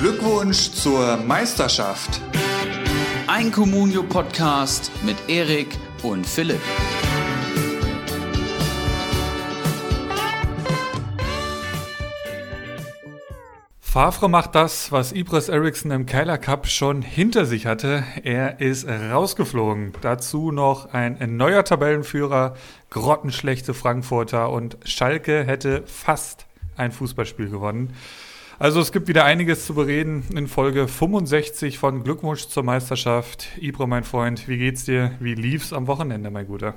Glückwunsch zur Meisterschaft. Ein Communio-Podcast mit Erik und Philipp. Favre macht das, was Ibris Eriksson im Keiler Cup schon hinter sich hatte. Er ist rausgeflogen. Dazu noch ein neuer Tabellenführer, grottenschlechte Frankfurter und Schalke hätte fast ein Fußballspiel gewonnen. Also es gibt wieder einiges zu bereden in Folge 65 von Glückwunsch zur Meisterschaft. Ibro, mein Freund, wie geht's dir? Wie lief's am Wochenende, mein Guter?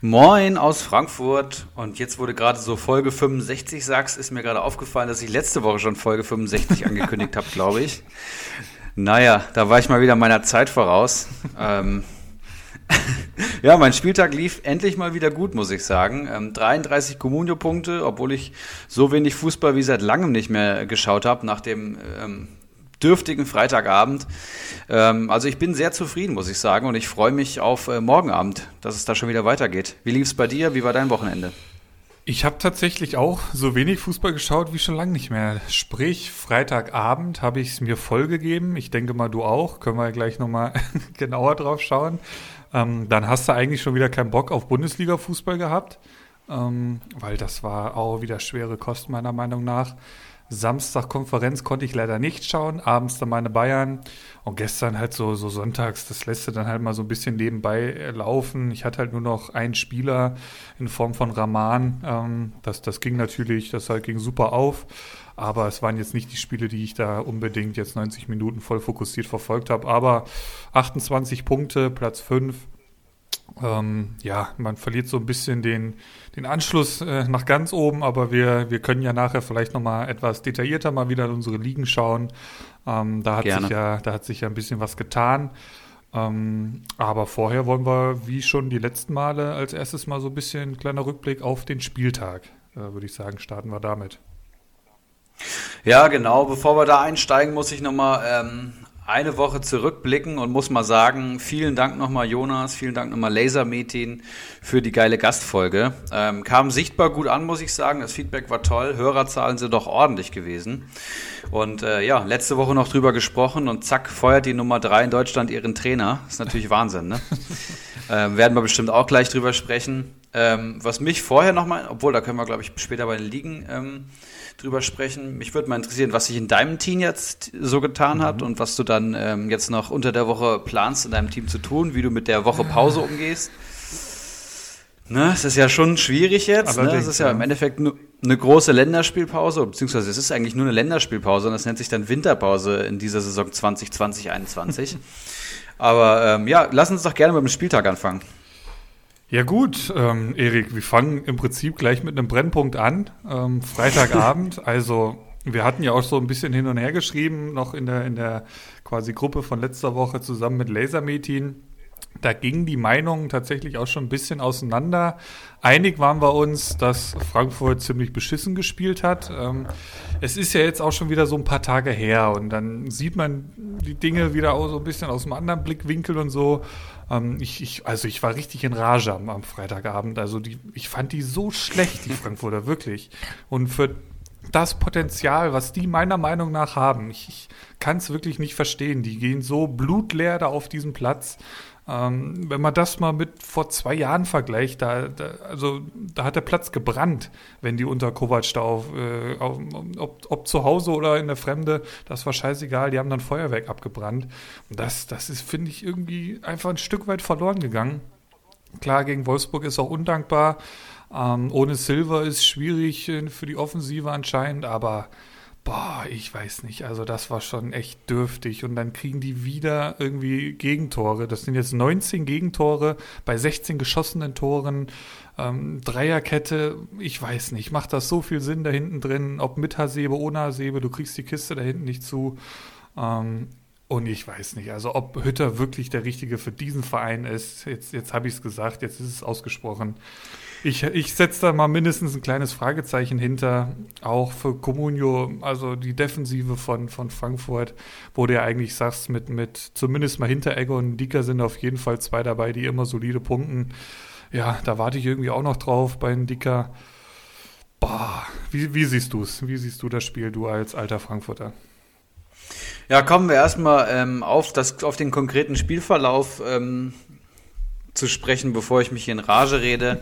Moin aus Frankfurt. Und jetzt wurde gerade so Folge 65 sagst, ist mir gerade aufgefallen, dass ich letzte Woche schon Folge 65 angekündigt habe, glaube ich. Naja, da war ich mal wieder meiner Zeit voraus. ähm, ja, mein Spieltag lief endlich mal wieder gut, muss ich sagen. Ähm, 33 Comunio-Punkte, obwohl ich so wenig Fußball wie seit langem nicht mehr geschaut habe, nach dem ähm, dürftigen Freitagabend. Ähm, also ich bin sehr zufrieden, muss ich sagen, und ich freue mich auf äh, morgen Abend, dass es da schon wieder weitergeht. Wie lief es bei dir? Wie war dein Wochenende? Ich habe tatsächlich auch so wenig Fußball geschaut wie schon lange nicht mehr. Sprich, Freitagabend habe ich es mir vollgegeben. Ich denke mal, du auch. Können wir gleich nochmal genauer drauf schauen. Ähm, dann hast du eigentlich schon wieder keinen Bock auf Bundesliga-Fußball gehabt, ähm, weil das war auch wieder schwere Kosten meiner Meinung nach. Samstag Konferenz konnte ich leider nicht schauen, abends dann meine Bayern und gestern halt so, so sonntags, das lässt du dann halt mal so ein bisschen nebenbei äh, laufen. Ich hatte halt nur noch einen Spieler in Form von Rahman, ähm, das, das ging natürlich, das halt ging super auf, aber es waren jetzt nicht die Spiele, die ich da unbedingt jetzt 90 Minuten voll fokussiert verfolgt habe, aber 28 Punkte, Platz 5, ähm, ja, man verliert so ein bisschen den, den Anschluss äh, nach ganz oben, aber wir, wir können ja nachher vielleicht nochmal etwas detaillierter mal wieder in unsere Ligen schauen. Ähm, da, hat sich ja, da hat sich ja ein bisschen was getan. Ähm, aber vorher wollen wir, wie schon die letzten Male, als erstes mal so ein bisschen kleiner Rückblick auf den Spieltag, äh, würde ich sagen, starten wir damit. Ja, genau. Bevor wir da einsteigen, muss ich nochmal ähm, eine Woche zurückblicken und muss mal sagen, vielen Dank nochmal Jonas, vielen Dank nochmal Lasermeeting für die geile Gastfolge. Ähm, kam sichtbar gut an, muss ich sagen. Das Feedback war toll. Hörerzahlen sind doch ordentlich gewesen. Und äh, ja, letzte Woche noch drüber gesprochen und zack, feuert die Nummer drei in Deutschland ihren Trainer. Das ist natürlich Wahnsinn, ne? ähm, werden wir bestimmt auch gleich drüber sprechen. Ähm, was mich vorher nochmal, obwohl da können wir, glaube ich, später bei den Ligen ähm, drüber sprechen. Mich würde mal interessieren, was sich in deinem Team jetzt so getan mhm. hat und was du dann ähm, jetzt noch unter der Woche planst, in deinem Team zu tun, wie du mit der Woche Pause umgehst. Ne, es ist ja schon schwierig jetzt. Ne? Es ist ja, ja im Endeffekt eine große Länderspielpause, beziehungsweise es ist eigentlich nur eine Länderspielpause und das nennt sich dann Winterpause in dieser Saison 2020-2021. Aber ähm, ja, lass uns doch gerne mit dem Spieltag anfangen. Ja gut, ähm, Erik, wir fangen im Prinzip gleich mit einem Brennpunkt an. Ähm, Freitagabend, also wir hatten ja auch so ein bisschen hin und her geschrieben, noch in der, in der quasi Gruppe von letzter Woche zusammen mit Lasermetin. Da gingen die Meinungen tatsächlich auch schon ein bisschen auseinander. Einig waren wir uns, dass Frankfurt ziemlich beschissen gespielt hat. Ähm, es ist ja jetzt auch schon wieder so ein paar Tage her und dann sieht man die Dinge wieder auch so ein bisschen aus einem anderen Blickwinkel und so. Ähm, ich, ich, also ich war richtig in Rage am, am Freitagabend. Also die, ich fand die so schlecht, die Frankfurter, wirklich. Und für das Potenzial, was die meiner Meinung nach haben, ich, ich kann es wirklich nicht verstehen. Die gehen so blutleer da auf diesen Platz. Ähm, wenn man das mal mit vor zwei Jahren vergleicht, da, da, also, da hat der Platz gebrannt, wenn die unter Kovac da auf, äh, auf, ob, ob zu Hause oder in der Fremde, das war scheißegal, die haben dann Feuerwerk abgebrannt. Das, das ist, finde ich, irgendwie einfach ein Stück weit verloren gegangen. Klar, gegen Wolfsburg ist auch undankbar. Ähm, ohne Silver ist schwierig äh, für die Offensive anscheinend, aber boah, ich weiß nicht. Also das war schon echt dürftig. Und dann kriegen die wieder irgendwie Gegentore. Das sind jetzt 19 Gegentore bei 16 geschossenen Toren. Ähm, Dreierkette, ich weiß nicht. Macht das so viel Sinn da hinten drin? Ob mit Hasebe, ohne Hasebe, du kriegst die Kiste da hinten nicht zu. Ähm, und ich weiß nicht, also ob Hütter wirklich der Richtige für diesen Verein ist. Jetzt, jetzt habe ich es gesagt, jetzt ist es ausgesprochen. Ich, ich setze da mal mindestens ein kleines Fragezeichen hinter, auch für Comunio, also die Defensive von, von Frankfurt, wo du ja eigentlich sagst, mit, mit zumindest mal hinter Eggo und Dicker sind auf jeden Fall zwei dabei, die immer solide punkten. Ja, da warte ich irgendwie auch noch drauf bei Dicker. Boah, wie, wie siehst du es? Wie siehst du das Spiel, du als alter Frankfurter? Ja, kommen wir erstmal ähm, auf, das, auf den konkreten Spielverlauf ähm, zu sprechen, bevor ich mich hier in Rage rede.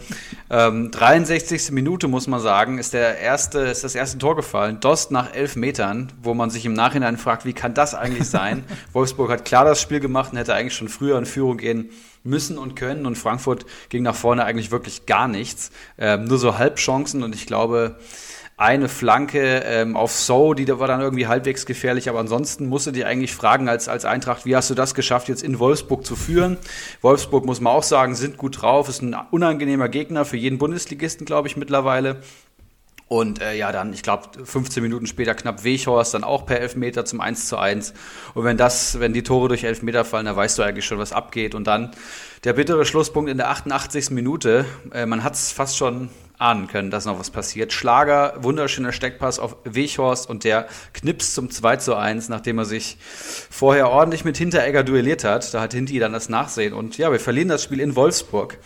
ähm, 63. Minute, muss man sagen, ist, der erste, ist das erste Tor gefallen. Dost nach elf Metern, wo man sich im Nachhinein fragt, wie kann das eigentlich sein? Wolfsburg hat klar das Spiel gemacht und hätte eigentlich schon früher in Führung gehen müssen und können. Und Frankfurt ging nach vorne eigentlich wirklich gar nichts. Ähm, nur so Halbchancen und ich glaube, eine Flanke ähm, auf So, die war dann irgendwie halbwegs gefährlich, aber ansonsten musst du dir eigentlich fragen als, als Eintracht, wie hast du das geschafft, jetzt in Wolfsburg zu führen? Wolfsburg, muss man auch sagen, sind gut drauf, ist ein unangenehmer Gegner für jeden Bundesligisten, glaube ich, mittlerweile. Und äh, ja, dann, ich glaube, 15 Minuten später knapp Weghorst, dann auch per Elfmeter zum 1 zu 1. Und wenn das, wenn die Tore durch Elfmeter fallen, dann weißt du eigentlich schon, was abgeht. Und dann der bittere Schlusspunkt in der 88. Minute. Äh, man hat es fast schon ahnen können, dass noch was passiert. Schlager, wunderschöner Steckpass auf Weghorst und der knipst zum 2 zu 1, nachdem er sich vorher ordentlich mit Hinteregger duelliert hat. Da hat Hinti dann das Nachsehen. Und ja, wir verlieren das Spiel in Wolfsburg.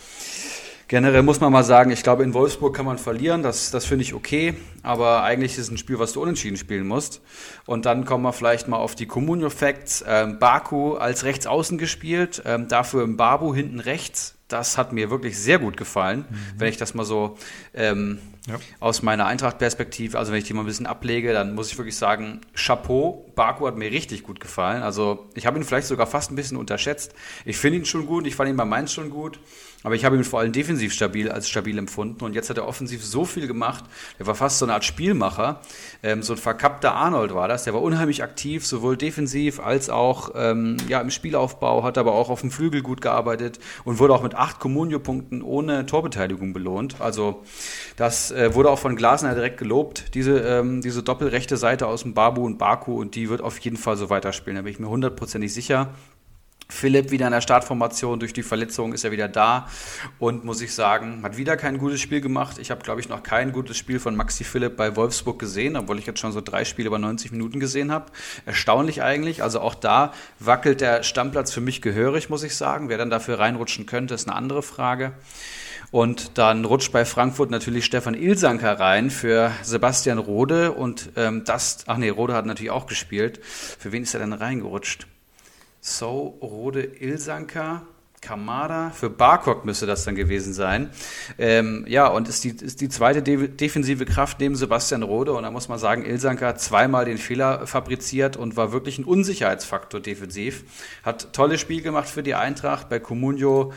Generell muss man mal sagen, ich glaube, in Wolfsburg kann man verlieren. Das, das finde ich okay. Aber eigentlich ist es ein Spiel, was du unentschieden spielen musst. Und dann kommen wir vielleicht mal auf die Communio Facts. Ähm, Baku als Rechtsaußen gespielt, ähm, dafür im Babu hinten rechts das hat mir wirklich sehr gut gefallen, mhm. wenn ich das mal so ähm, ja. aus meiner Eintracht-Perspektive, also wenn ich die mal ein bisschen ablege, dann muss ich wirklich sagen, Chapeau, Baku hat mir richtig gut gefallen. Also ich habe ihn vielleicht sogar fast ein bisschen unterschätzt. Ich finde ihn schon gut, ich fand ihn bei Mainz schon gut. Aber ich habe ihn vor allem defensiv stabil als stabil empfunden. Und jetzt hat er offensiv so viel gemacht. Der war fast so eine Art Spielmacher. Ähm, so ein verkappter Arnold war das. Der war unheimlich aktiv, sowohl defensiv als auch ähm, ja, im Spielaufbau, hat aber auch auf dem Flügel gut gearbeitet und wurde auch mit acht Comunio-Punkten ohne Torbeteiligung belohnt. Also das äh, wurde auch von Glasner direkt gelobt, diese, ähm, diese doppelrechte Seite aus dem Babu und Baku. Und die wird auf jeden Fall so weiterspielen. Da bin ich mir hundertprozentig sicher. Philipp wieder in der Startformation, durch die Verletzung ist er wieder da und muss ich sagen, hat wieder kein gutes Spiel gemacht. Ich habe, glaube ich, noch kein gutes Spiel von Maxi Philipp bei Wolfsburg gesehen, obwohl ich jetzt schon so drei Spiele über 90 Minuten gesehen habe. Erstaunlich eigentlich. Also auch da wackelt der Stammplatz für mich gehörig, muss ich sagen. Wer dann dafür reinrutschen könnte, ist eine andere Frage. Und dann rutscht bei Frankfurt natürlich Stefan Ilsanker rein für Sebastian Rode und ähm, das, ach nee, Rode hat natürlich auch gespielt. Für wen ist er denn reingerutscht? So, Rode Ilsanker, Kamada, für Barkok müsste das dann gewesen sein. Ähm, ja, und ist die, ist die zweite de defensive Kraft neben Sebastian Rode. Und da muss man sagen, Ilsanker hat zweimal den Fehler fabriziert und war wirklich ein Unsicherheitsfaktor defensiv. Hat tolles Spiel gemacht für die Eintracht. Bei Comunio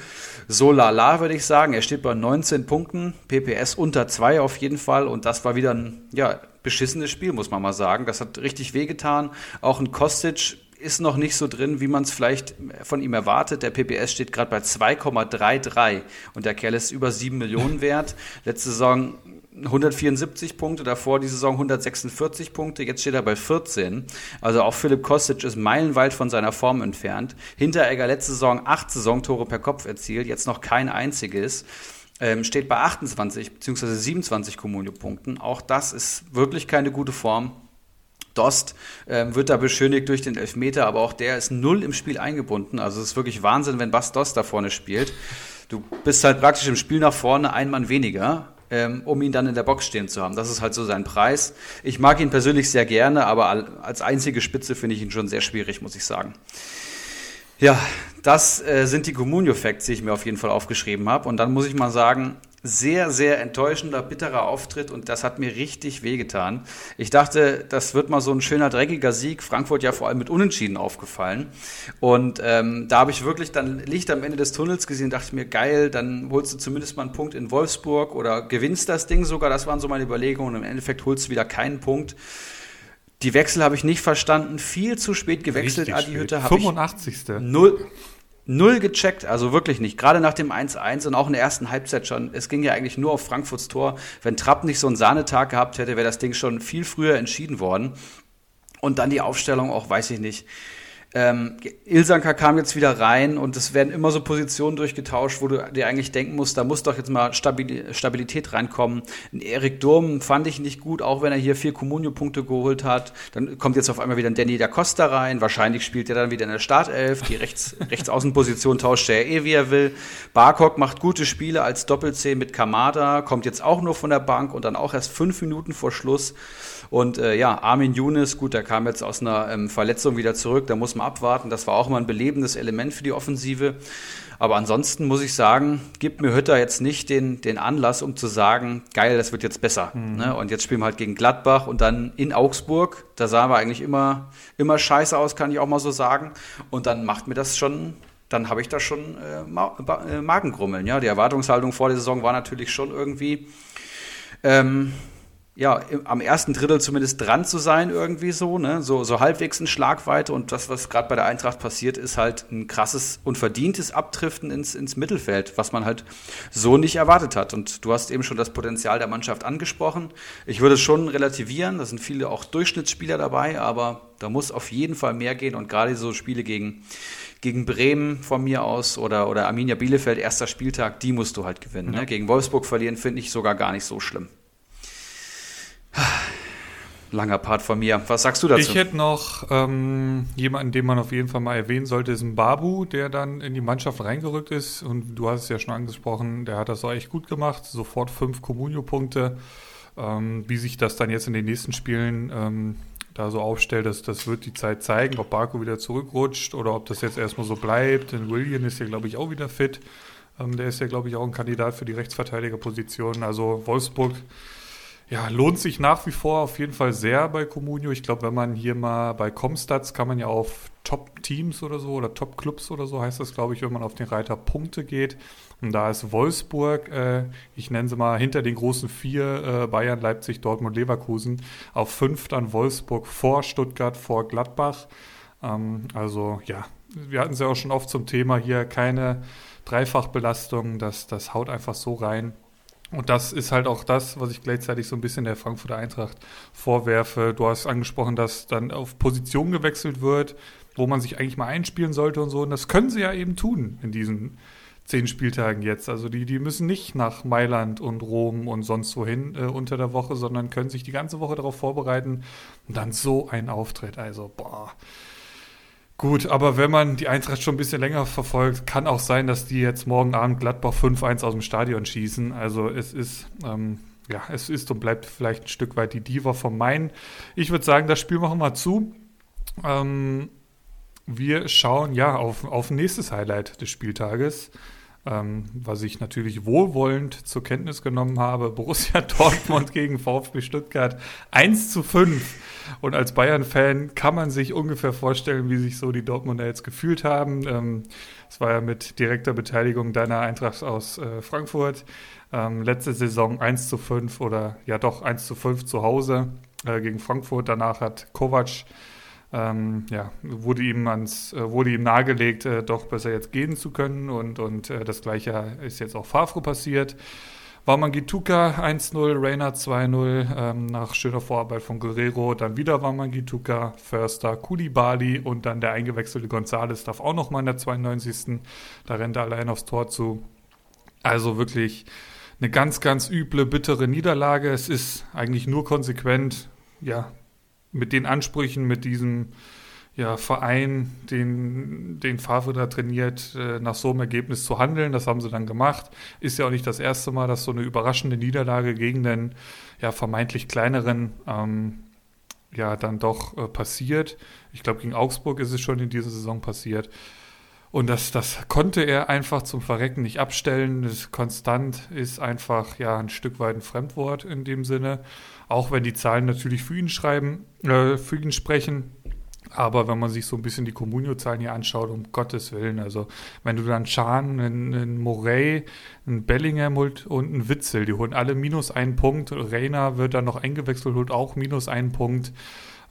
so lala, würde ich sagen. Er steht bei 19 Punkten, PPS unter 2 auf jeden Fall. Und das war wieder ein, ja, beschissenes Spiel, muss man mal sagen. Das hat richtig wehgetan. Auch ein Kostic ist noch nicht so drin, wie man es vielleicht von ihm erwartet. Der PPS steht gerade bei 2,33 und der Kerl ist über 7 Millionen wert. Letzte Saison 174 Punkte, davor die Saison 146 Punkte, jetzt steht er bei 14. Also auch Philipp Kostic ist meilenweit von seiner Form entfernt. Hinteregger letzte Saison 8 Saisontore per Kopf erzielt, jetzt noch kein einziges. Ähm, steht bei 28 bzw. 27 Kommunio-Punkten. Auch das ist wirklich keine gute Form. Dost ähm, wird da beschönigt durch den Elfmeter, aber auch der ist null im Spiel eingebunden. Also es ist wirklich Wahnsinn, wenn Bas Dost da vorne spielt. Du bist halt praktisch im Spiel nach vorne ein Mann weniger, ähm, um ihn dann in der Box stehen zu haben. Das ist halt so sein Preis. Ich mag ihn persönlich sehr gerne, aber als einzige Spitze finde ich ihn schon sehr schwierig, muss ich sagen. Ja, das äh, sind die Communio-Facts, die ich mir auf jeden Fall aufgeschrieben habe. Und dann muss ich mal sagen, sehr, sehr enttäuschender, bitterer Auftritt und das hat mir richtig wehgetan. Ich dachte, das wird mal so ein schöner, dreckiger Sieg. Frankfurt ja vor allem mit Unentschieden aufgefallen. Und ähm, da habe ich wirklich dann Licht am Ende des Tunnels gesehen, dachte ich mir, geil, dann holst du zumindest mal einen Punkt in Wolfsburg oder gewinnst das Ding sogar. Das waren so meine Überlegungen. Und im Endeffekt holst du wieder keinen Punkt. Die Wechsel habe ich nicht verstanden. Viel zu spät gewechselt, Richtig Adi Hütte. 85. Null, null gecheckt, also wirklich nicht. Gerade nach dem 1-1 und auch in der ersten Halbzeit schon. Es ging ja eigentlich nur auf Frankfurts Tor. Wenn Trapp nicht so einen Sahnetag gehabt hätte, wäre das Ding schon viel früher entschieden worden. Und dann die Aufstellung auch, weiß ich nicht. Ähm, Ilsanka kam jetzt wieder rein und es werden immer so Positionen durchgetauscht, wo du dir eigentlich denken musst, da muss doch jetzt mal Stabilität reinkommen. Erik Durm fand ich nicht gut, auch wenn er hier vier Comunio-Punkte geholt hat. Dann kommt jetzt auf einmal wieder ein Danny da Costa rein. Wahrscheinlich spielt er dann wieder in der Startelf. Die Rechts Rechtsaußenposition tauscht er eh, wie er will. Barkok macht gute Spiele als Doppel-C mit Kamada, kommt jetzt auch nur von der Bank und dann auch erst fünf Minuten vor Schluss. Und äh, ja, Armin Younes, gut, der kam jetzt aus einer ähm, Verletzung wieder zurück, da muss man abwarten. Das war auch mal ein belebendes Element für die Offensive. Aber ansonsten muss ich sagen, gibt mir Hütter jetzt nicht den, den Anlass, um zu sagen, geil, das wird jetzt besser. Mhm. Ne? Und jetzt spielen wir halt gegen Gladbach und dann in Augsburg. Da sahen wir eigentlich immer, immer scheiße aus, kann ich auch mal so sagen. Und dann macht mir das schon, dann habe ich da schon äh, Ma äh, Magengrummeln. Ja? Die Erwartungshaltung vor der Saison war natürlich schon irgendwie. Ähm, ja, am ersten Drittel zumindest dran zu sein, irgendwie so, ne? So, so halbwegs in Schlagweite. Und das, was gerade bei der Eintracht passiert, ist halt ein krasses und verdientes Abdriften ins, ins Mittelfeld, was man halt so nicht erwartet hat. Und du hast eben schon das Potenzial der Mannschaft angesprochen. Ich würde es schon relativieren, da sind viele auch Durchschnittsspieler dabei, aber da muss auf jeden Fall mehr gehen. Und gerade so Spiele gegen, gegen Bremen von mir aus oder, oder Arminia Bielefeld, erster Spieltag, die musst du halt gewinnen. Ja. Ne? Gegen Wolfsburg verlieren finde ich sogar gar nicht so schlimm. Langer Part von mir. Was sagst du dazu? Ich hätte noch ähm, jemanden, den man auf jeden Fall mal erwähnen sollte, ist ein Babu, der dann in die Mannschaft reingerückt ist. Und du hast es ja schon angesprochen, der hat das auch echt gut gemacht. Sofort fünf Comunio-Punkte. Ähm, wie sich das dann jetzt in den nächsten Spielen ähm, da so aufstellt, das, das wird die Zeit zeigen, ob Baku wieder zurückrutscht oder ob das jetzt erstmal so bleibt. Denn William ist ja, glaube ich, auch wieder fit. Ähm, der ist ja, glaube ich, auch ein Kandidat für die Rechtsverteidigerposition. Also Wolfsburg ja, lohnt sich nach wie vor auf jeden Fall sehr bei Comunio. Ich glaube, wenn man hier mal bei Comstats kann man ja auf Top-Teams oder so oder Top-Clubs oder so heißt das, glaube ich, wenn man auf den Reiter Punkte geht. Und da ist Wolfsburg, äh, ich nenne sie mal hinter den großen vier, äh, Bayern, Leipzig, Dortmund, Leverkusen, auf fünf dann Wolfsburg vor Stuttgart, vor Gladbach. Ähm, also ja, wir hatten es ja auch schon oft zum Thema hier, keine Dreifachbelastung, das, das haut einfach so rein. Und das ist halt auch das, was ich gleichzeitig so ein bisschen der Frankfurter Eintracht vorwerfe. Du hast angesprochen, dass dann auf Position gewechselt wird, wo man sich eigentlich mal einspielen sollte und so. Und das können sie ja eben tun in diesen zehn Spieltagen jetzt. Also die, die müssen nicht nach Mailand und Rom und sonst wohin äh, unter der Woche, sondern können sich die ganze Woche darauf vorbereiten und dann so ein Auftritt. Also, boah. Gut, aber wenn man die Eintracht schon ein bisschen länger verfolgt, kann auch sein, dass die jetzt morgen Abend Gladbach 5-1 aus dem Stadion schießen. Also es ist, ähm, ja, es ist und bleibt vielleicht ein Stück weit die Diva vom Main. Ich würde sagen, das Spiel machen wir zu. Ähm, wir schauen ja auf, auf nächstes Highlight des Spieltages ähm, was ich natürlich wohlwollend zur Kenntnis genommen habe. Borussia Dortmund gegen VfB Stuttgart 1 zu 5. Und als Bayern-Fan kann man sich ungefähr vorstellen, wie sich so die Dortmunder jetzt gefühlt haben. Ähm, es war ja mit direkter Beteiligung deiner Eintracht aus äh, Frankfurt. Ähm, letzte Saison 1 zu 5 oder ja doch 1 zu 5 zu Hause äh, gegen Frankfurt. Danach hat Kovac ähm, ja, wurde ihm ans, äh, wurde ihm nahegelegt, äh, doch besser jetzt gehen zu können und, und äh, das gleiche ist jetzt auch Favre passiert. Wamangituka 1-0, Reina 2-0 ähm, nach schöner Vorarbeit von Guerrero, dann wieder Wamangituka, Förster, Kulibali und dann der eingewechselte Gonzales darf auch nochmal in der 92. Da rennt er allein aufs Tor zu. Also wirklich eine ganz, ganz üble, bittere Niederlage. Es ist eigentlich nur konsequent, ja, mit den Ansprüchen, mit diesem ja, Verein, den, den Favre da trainiert, äh, nach so einem Ergebnis zu handeln. Das haben sie dann gemacht. Ist ja auch nicht das erste Mal, dass so eine überraschende Niederlage gegen den ja, vermeintlich kleineren ähm, ja dann doch äh, passiert. Ich glaube, gegen Augsburg ist es schon in dieser Saison passiert. Und das, das konnte er einfach zum Verrecken nicht abstellen. Das konstant ist einfach ja ein Stück weit ein Fremdwort in dem Sinne. Auch wenn die Zahlen natürlich für ihn schreiben, äh, für ihn sprechen. Aber wenn man sich so ein bisschen die Comunio-Zahlen hier anschaut, um Gottes Willen, also wenn du dann Chan, einen, Morey, einen Bellingham holt und einen Witzel, die holen alle minus einen Punkt. Reina wird dann noch eingewechselt, holt auch minus einen Punkt.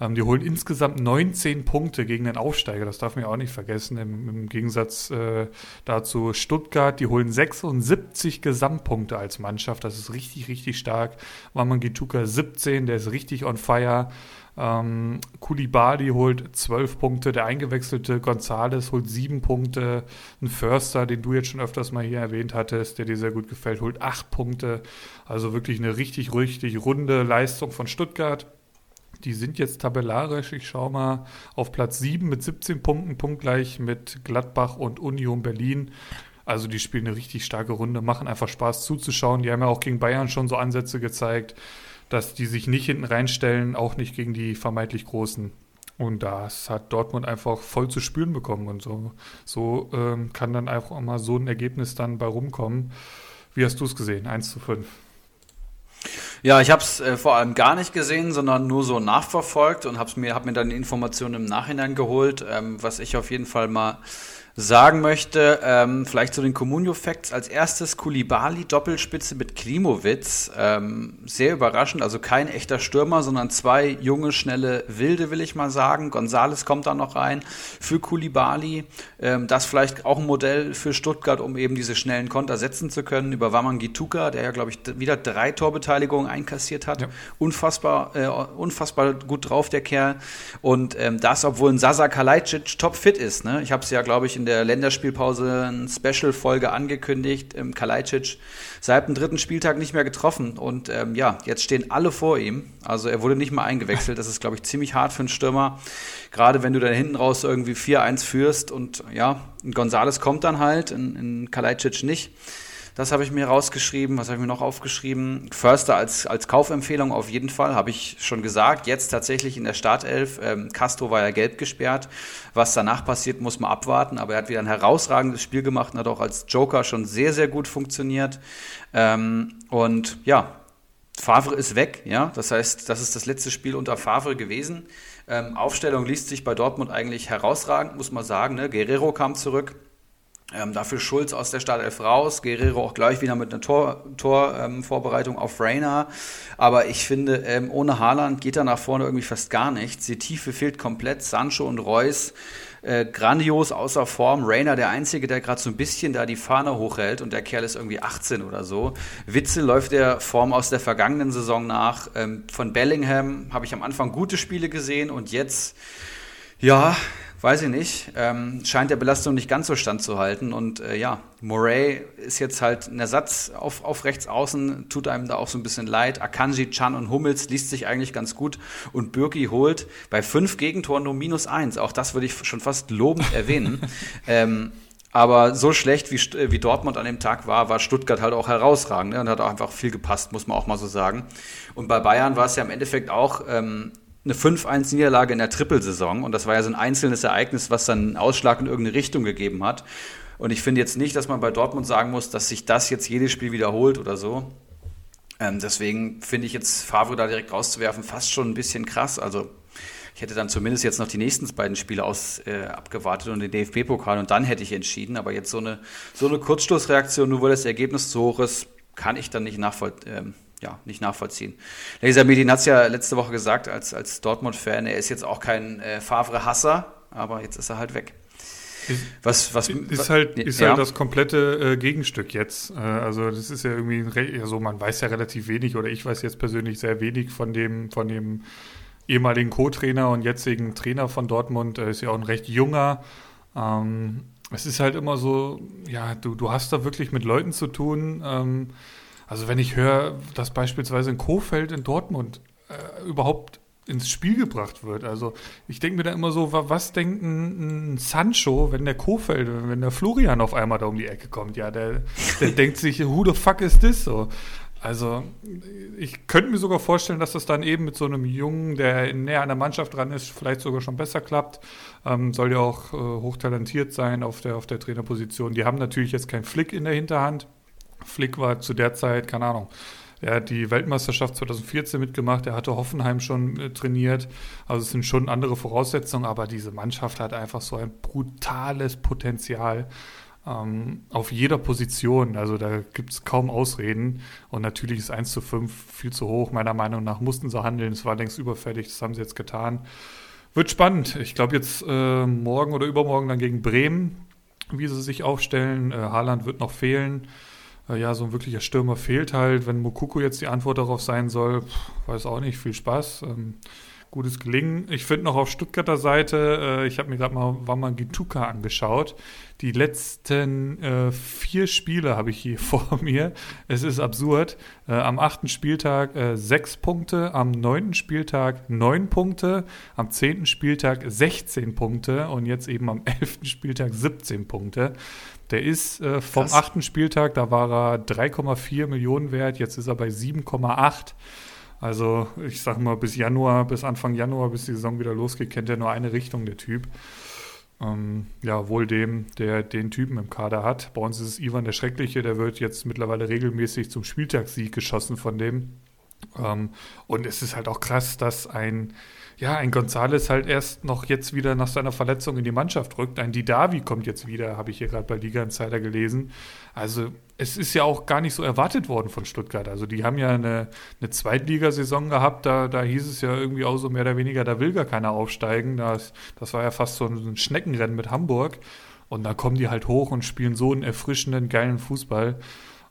Ähm, die holen insgesamt 19 Punkte gegen den Aufsteiger, das darf man ja auch nicht vergessen. Im, im Gegensatz äh, dazu Stuttgart, die holen 76 Gesamtpunkte als Mannschaft, das ist richtig, richtig stark. Waman Gituka 17, der ist richtig on fire. Ähm, Kulibali holt 12 Punkte, der eingewechselte Gonzales holt 7 Punkte, ein Förster, den du jetzt schon öfters mal hier erwähnt hattest, der dir sehr gut gefällt, holt 8 Punkte. Also wirklich eine richtig, richtig runde Leistung von Stuttgart. Die sind jetzt tabellarisch, ich schaue mal, auf Platz 7 mit 17 Punkten, punktgleich mit Gladbach und Union Berlin. Also die spielen eine richtig starke Runde, machen einfach Spaß zuzuschauen. Die haben ja auch gegen Bayern schon so Ansätze gezeigt dass die sich nicht hinten reinstellen, auch nicht gegen die vermeintlich Großen. Und das hat Dortmund einfach voll zu spüren bekommen. Und so, so ähm, kann dann einfach mal so ein Ergebnis dann bei rumkommen. Wie hast du es gesehen? 1 zu 5. Ja, ich habe es äh, vor allem gar nicht gesehen, sondern nur so nachverfolgt und habe mir, hab mir dann Informationen im Nachhinein geholt, ähm, was ich auf jeden Fall mal sagen möchte. Ähm, vielleicht zu den Comunio Facts. Als erstes Kulibali, Doppelspitze mit Klimowitz. Ähm, sehr überraschend, also kein echter Stürmer, sondern zwei junge, schnelle Wilde, will ich mal sagen. Gonzales kommt da noch rein für Kulibali. Ähm, das vielleicht auch ein Modell für Stuttgart, um eben diese schnellen Konter setzen zu können. Über Waman Gituka, der ja, glaube ich, wieder drei Torbeteiligungen einkassiert hat. Ja. Unfassbar, äh, unfassbar gut drauf, der Kerl. Und ähm, das, obwohl ein Sasa Kalajdzic topfit ist. Ne? Ich habe es ja, glaube ich, in der Länderspielpause eine Special-Folge angekündigt. Ähm, Kalajdzic seit dem dritten Spieltag nicht mehr getroffen. Und ähm, ja, jetzt stehen alle vor ihm. Also er wurde nicht mal eingewechselt. Das ist, glaube ich, ziemlich hart für einen Stürmer. Gerade wenn du dann hinten raus irgendwie 4-1 führst und ja, Gonzales kommt dann halt, in, in Kalajdzic nicht. Das habe ich mir rausgeschrieben. Was habe ich mir noch aufgeschrieben? Förster als, als Kaufempfehlung auf jeden Fall, habe ich schon gesagt. Jetzt tatsächlich in der Startelf. Ähm, Castro war ja gelb gesperrt. Was danach passiert, muss man abwarten. Aber er hat wieder ein herausragendes Spiel gemacht und hat auch als Joker schon sehr, sehr gut funktioniert. Ähm, und ja, Favre ist weg, ja. Das heißt, das ist das letzte Spiel unter Favre gewesen. Ähm, Aufstellung liest sich bei Dortmund eigentlich herausragend, muss man sagen. Ne? Guerrero kam zurück. Ähm, dafür Schulz aus der Startelf raus, Guerrero auch gleich wieder mit einer Torvorbereitung Tor, ähm, auf Rainer. Aber ich finde, ähm, ohne Haaland geht da nach vorne irgendwie fast gar nichts. Die Tiefe fehlt komplett. Sancho und Reus äh, grandios außer Form. Rainer der Einzige, der gerade so ein bisschen da die Fahne hochhält und der Kerl ist irgendwie 18 oder so. Witze läuft der Form aus der vergangenen Saison nach. Ähm, von Bellingham habe ich am Anfang gute Spiele gesehen und jetzt, ja, weiß ich nicht, ähm, scheint der Belastung nicht ganz so standzuhalten. Und äh, ja, Moray ist jetzt halt ein Ersatz auf, auf rechts außen, tut einem da auch so ein bisschen leid. Akanji, Chan und Hummels liest sich eigentlich ganz gut. Und Birki holt bei fünf Gegentoren nur minus eins. Auch das würde ich schon fast lobend erwähnen. ähm, aber so schlecht wie, wie Dortmund an dem Tag war, war Stuttgart halt auch herausragend ne? und hat auch einfach viel gepasst, muss man auch mal so sagen. Und bei Bayern war es ja im Endeffekt auch ähm, eine 5-1-Niederlage in der Trippelsaison und das war ja so ein einzelnes Ereignis, was dann einen Ausschlag in irgendeine Richtung gegeben hat. Und ich finde jetzt nicht, dass man bei Dortmund sagen muss, dass sich das jetzt jedes Spiel wiederholt oder so. Ähm, deswegen finde ich jetzt Favre da direkt rauszuwerfen fast schon ein bisschen krass. Also ich hätte dann zumindest jetzt noch die nächsten beiden Spiele aus äh, abgewartet und den DFB-Pokal und dann hätte ich entschieden. Aber jetzt so eine, so eine Kurzstoßreaktion, nur weil das Ergebnis zu hoch ist, kann ich dann nicht nachvollziehen. Ähm, ja, nicht nachvollziehen. Laser Medin hat es ja letzte Woche gesagt, als, als Dortmund-Fan, er ist jetzt auch kein äh, Favre-Hasser, aber jetzt ist er halt weg. Was, was, ist halt, ist ja. halt das komplette äh, Gegenstück jetzt. Äh, also das ist ja irgendwie, also man weiß ja relativ wenig oder ich weiß jetzt persönlich sehr wenig von dem, von dem ehemaligen Co-Trainer und jetzigen Trainer von Dortmund. Er ist ja auch ein recht junger. Ähm, es ist halt immer so, ja, du, du hast da wirklich mit Leuten zu tun. Ähm, also wenn ich höre, dass beispielsweise ein Kofeld in Dortmund äh, überhaupt ins Spiel gebracht wird. Also ich denke mir da immer so, was denkt ein, ein Sancho, wenn der Kofeld, wenn der Florian auf einmal da um die Ecke kommt? Ja, der, der denkt sich, who the fuck is this? So. Also ich könnte mir sogar vorstellen, dass das dann eben mit so einem Jungen, der näher an der Mannschaft dran ist, vielleicht sogar schon besser klappt. Ähm, soll ja auch äh, hochtalentiert sein auf der, auf der Trainerposition. Die haben natürlich jetzt keinen Flick in der Hinterhand. Flick war zu der Zeit, keine Ahnung, er hat die Weltmeisterschaft 2014 mitgemacht, er hatte Hoffenheim schon äh, trainiert. Also es sind schon andere Voraussetzungen, aber diese Mannschaft hat einfach so ein brutales Potenzial. ähm, auf jeder Position. Also da gibt es kaum Ausreden. Und natürlich ist 1 zu 5 viel zu hoch. Meiner Meinung nach mussten sie handeln. Es war längst überfällig. Das haben sie jetzt getan. Wird spannend. Ich glaube jetzt äh, morgen oder übermorgen dann gegen Bremen, wie sie sich aufstellen. Äh, Haaland wird noch fehlen. Äh, ja, so ein wirklicher Stürmer fehlt halt. Wenn Mokuku jetzt die Antwort darauf sein soll, pff, weiß auch nicht. Viel Spaß. Ähm, gutes Gelingen. Ich finde noch auf Stuttgarter Seite, äh, ich habe mir gerade mal Wamagituka angeschaut. Die letzten äh, vier Spiele habe ich hier vor mir. Es ist absurd. Äh, am achten Spieltag äh, sechs Punkte, am neunten Spieltag neun Punkte, am zehnten Spieltag 16 Punkte und jetzt eben am elften Spieltag 17 Punkte. Der ist äh, vom achten Spieltag, da war er 3,4 Millionen wert, jetzt ist er bei 7,8. Also ich sag mal, bis Januar, bis Anfang Januar, bis die Saison wieder losgeht, kennt er nur eine Richtung, der Typ. Ähm, ja, wohl dem, der den Typen im Kader hat. Bei uns ist es Ivan der Schreckliche, der wird jetzt mittlerweile regelmäßig zum Spieltagssieg geschossen von dem. Ähm, und es ist halt auch krass, dass ein ja, ein Gonzales halt erst noch jetzt wieder nach seiner Verletzung in die Mannschaft rückt. Ein Didavi kommt jetzt wieder, habe ich hier gerade bei Liga Insider gelesen. Also es ist ja auch gar nicht so erwartet worden von Stuttgart. Also die haben ja eine, eine Zweitligasaison gehabt, da, da hieß es ja irgendwie auch so mehr oder weniger, da will gar keiner aufsteigen. Das, das war ja fast so ein Schneckenrennen mit Hamburg. Und da kommen die halt hoch und spielen so einen erfrischenden, geilen Fußball.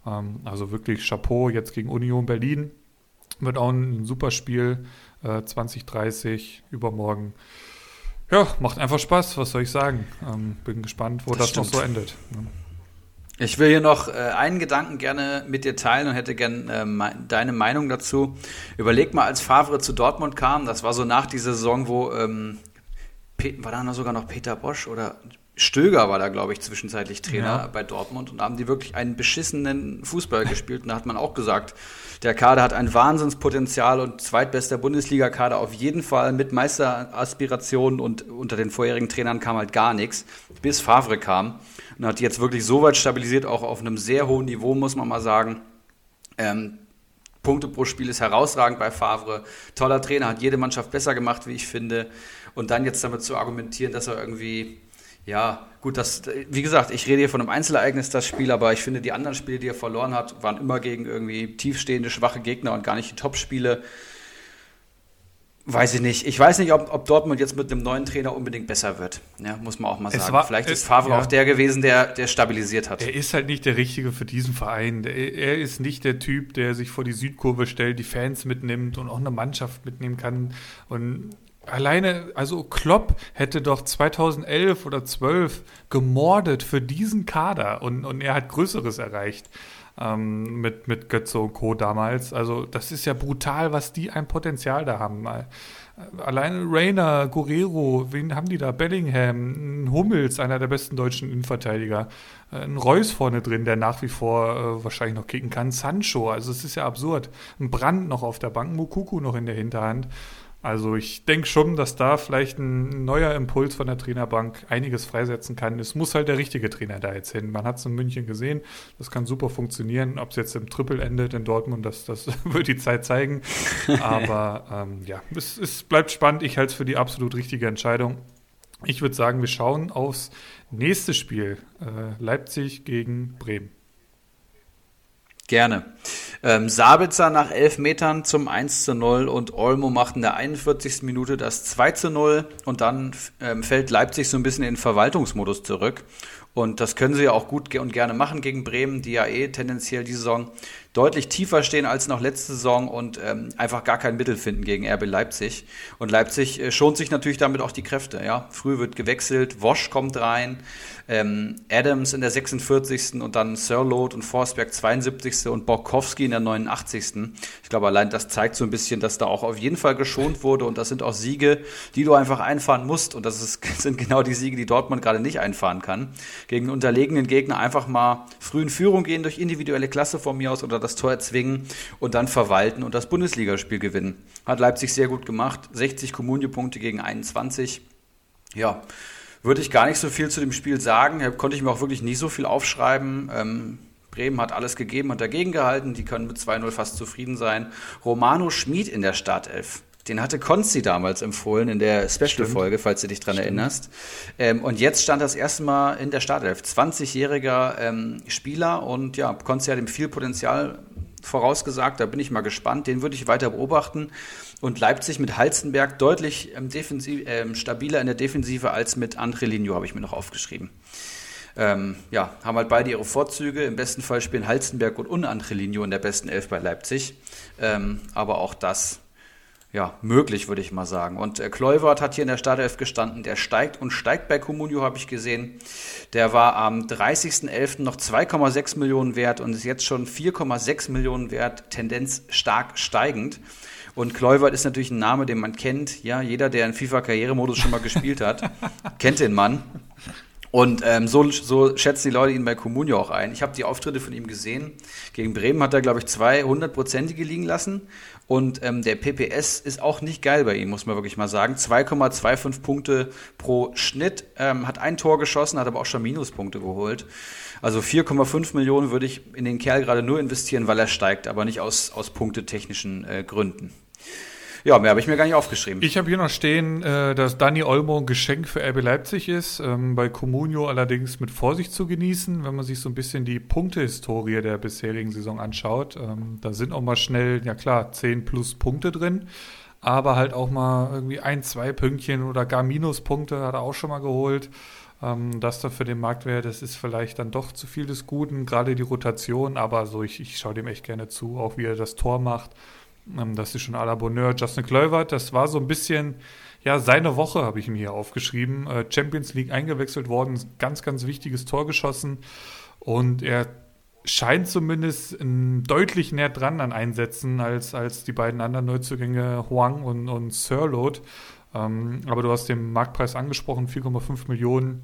Ähm, also wirklich Chapeau jetzt gegen Union Berlin. Wird auch ein super Spiel äh, 2030, übermorgen. Ja, macht einfach Spaß, was soll ich sagen. Ähm, bin gespannt, wo das, das noch so endet. Ja. Ich will hier noch äh, einen Gedanken gerne mit dir teilen und hätte gerne äh, me deine Meinung dazu. Überleg mal, als Favre zu Dortmund kam, das war so nach dieser Saison, wo ähm, war da sogar noch Peter Bosch oder Stöger war da, glaube ich, zwischenzeitlich Trainer ja. bei Dortmund und da haben die wirklich einen beschissenen Fußball gespielt. Und da hat man auch gesagt, der Kader hat ein Wahnsinnspotenzial und zweitbester Bundesliga-Kader auf jeden Fall mit Meisteraspirationen und unter den vorherigen Trainern kam halt gar nichts, bis Favre kam und hat jetzt wirklich so weit stabilisiert, auch auf einem sehr hohen Niveau, muss man mal sagen. Ähm, Punkte pro Spiel ist herausragend bei Favre. Toller Trainer, hat jede Mannschaft besser gemacht, wie ich finde. Und dann jetzt damit zu argumentieren, dass er irgendwie ja, gut, das, wie gesagt, ich rede hier von einem Einzelereignis, das Spiel, aber ich finde, die anderen Spiele, die er verloren hat, waren immer gegen irgendwie tiefstehende, schwache Gegner und gar nicht die Top-Spiele. Weiß ich nicht. Ich weiß nicht, ob, ob, Dortmund jetzt mit einem neuen Trainer unbedingt besser wird. Ja, muss man auch mal sagen. War, Vielleicht ist Favre ja. auch der gewesen, der, der stabilisiert hat. Er ist halt nicht der Richtige für diesen Verein. Er ist nicht der Typ, der sich vor die Südkurve stellt, die Fans mitnimmt und auch eine Mannschaft mitnehmen kann. Und Alleine, also Klopp hätte doch 2011 oder 12 gemordet für diesen Kader und, und er hat Größeres erreicht ähm, mit, mit Götze und Co. damals. Also das ist ja brutal, was die ein Potenzial da haben. Äh, alleine Rainer, Guerrero, wen haben die da? Bellingham, Hummels, einer der besten deutschen Innenverteidiger. Äh, ein Reus vorne drin, der nach wie vor äh, wahrscheinlich noch kicken kann. Sancho, also es ist ja absurd. Ein Brand noch auf der Bank, Mukuku noch in der Hinterhand. Also ich denke schon, dass da vielleicht ein neuer Impuls von der Trainerbank einiges freisetzen kann. Es muss halt der richtige Trainer da jetzt hin. Man hat es in München gesehen, das kann super funktionieren. Ob es jetzt im Triple endet in Dortmund, das, das wird die Zeit zeigen. Aber ähm, ja, es, es bleibt spannend. Ich halte es für die absolut richtige Entscheidung. Ich würde sagen, wir schauen aufs nächste Spiel. Äh, Leipzig gegen Bremen. Gerne. Ähm, Sabitzer nach elf Metern zum 1 zu 0 und Olmo macht in der 41. Minute das 2 zu 0 und dann ähm, fällt Leipzig so ein bisschen in Verwaltungsmodus zurück. Und das können sie ja auch gut und gerne machen gegen Bremen, die ja eh tendenziell die Saison deutlich tiefer stehen als noch letzte Saison und ähm, einfach gar kein Mittel finden gegen RB Leipzig. Und Leipzig äh, schont sich natürlich damit auch die Kräfte. Ja, früh wird gewechselt, Wosch kommt rein, ähm, Adams in der 46. und dann Sirlot und Forsberg 72. und Borkowski in der 89. Ich glaube, allein das zeigt so ein bisschen, dass da auch auf jeden Fall geschont wurde und das sind auch Siege, die du einfach einfahren musst und das ist, sind genau die Siege, die Dortmund gerade nicht einfahren kann. Gegen unterlegenen Gegner einfach mal früh in Führung gehen durch individuelle Klasse von mir aus oder das Tor erzwingen und dann verwalten und das Bundesligaspiel gewinnen. Hat Leipzig sehr gut gemacht. 60 Kommunio-Punkte gegen 21. Ja, würde ich gar nicht so viel zu dem Spiel sagen. Konnte ich mir auch wirklich nicht so viel aufschreiben. Ähm, Bremen hat alles gegeben und dagegen gehalten. Die können mit 2-0 fast zufrieden sein. Romano Schmid in der Startelf. Den hatte Konzi damals empfohlen in der Special-Folge, falls du dich dran Stimmt. erinnerst. Ähm, und jetzt stand das erste Mal in der Startelf. 20-jähriger ähm, Spieler und ja, Konzi hat ihm viel Potenzial vorausgesagt. Da bin ich mal gespannt. Den würde ich weiter beobachten. Und Leipzig mit Halzenberg deutlich ähm, defensiv, ähm, stabiler in der Defensive als mit André Ligno, habe ich mir noch aufgeschrieben. Ähm, ja, haben halt beide ihre Vorzüge. Im besten Fall spielen Halzenberg und Unandre Ligno in der besten Elf bei Leipzig. Ähm, aber auch das ja, möglich, würde ich mal sagen. Und äh, Kluivert hat hier in der Startelf gestanden, der steigt und steigt bei Comunio, habe ich gesehen. Der war am 30.11. noch 2,6 Millionen wert und ist jetzt schon 4,6 Millionen wert, Tendenz stark steigend. Und Kluivert ist natürlich ein Name, den man kennt. Ja, jeder, der in FIFA-Karrieremodus schon mal gespielt hat, kennt den Mann. Und ähm, so, so schätzen die Leute ihn bei Comunio auch ein. Ich habe die Auftritte von ihm gesehen. Gegen Bremen hat er, glaube ich, zwei hundertprozentige liegen lassen. Und ähm, der PPS ist auch nicht geil bei ihm, muss man wirklich mal sagen. 2,25 Punkte pro Schnitt. Ähm, hat ein Tor geschossen, hat aber auch schon Minuspunkte geholt. Also 4,5 Millionen würde ich in den Kerl gerade nur investieren, weil er steigt, aber nicht aus, aus punktetechnischen äh, Gründen. Ja, mehr habe ich mir gar nicht aufgeschrieben. Ich habe hier noch stehen, äh, dass Dani Olmo ein Geschenk für RB Leipzig ist, ähm, bei Comunio allerdings mit Vorsicht zu genießen, wenn man sich so ein bisschen die Punktehistorie der bisherigen Saison anschaut. Ähm, da sind auch mal schnell, ja klar, 10 plus Punkte drin, aber halt auch mal irgendwie ein, zwei Pünktchen oder gar Minuspunkte hat er auch schon mal geholt. Ähm, das da für den Marktwert, das ist vielleicht dann doch zu viel des Guten, gerade die Rotation, aber so ich, ich schaue dem echt gerne zu, auch wie er das Tor macht. Ähm, das ist schon à la Bonheur. Justin Kluivert, das war so ein bisschen, ja, seine Woche habe ich mir hier aufgeschrieben. Äh, Champions League eingewechselt worden, ganz, ganz wichtiges Tor geschossen. Und er scheint zumindest deutlich näher dran an Einsätzen als, als die beiden anderen Neuzugänge Huang und, und Sirlot. Ähm, aber du hast den Marktpreis angesprochen, 4,5 Millionen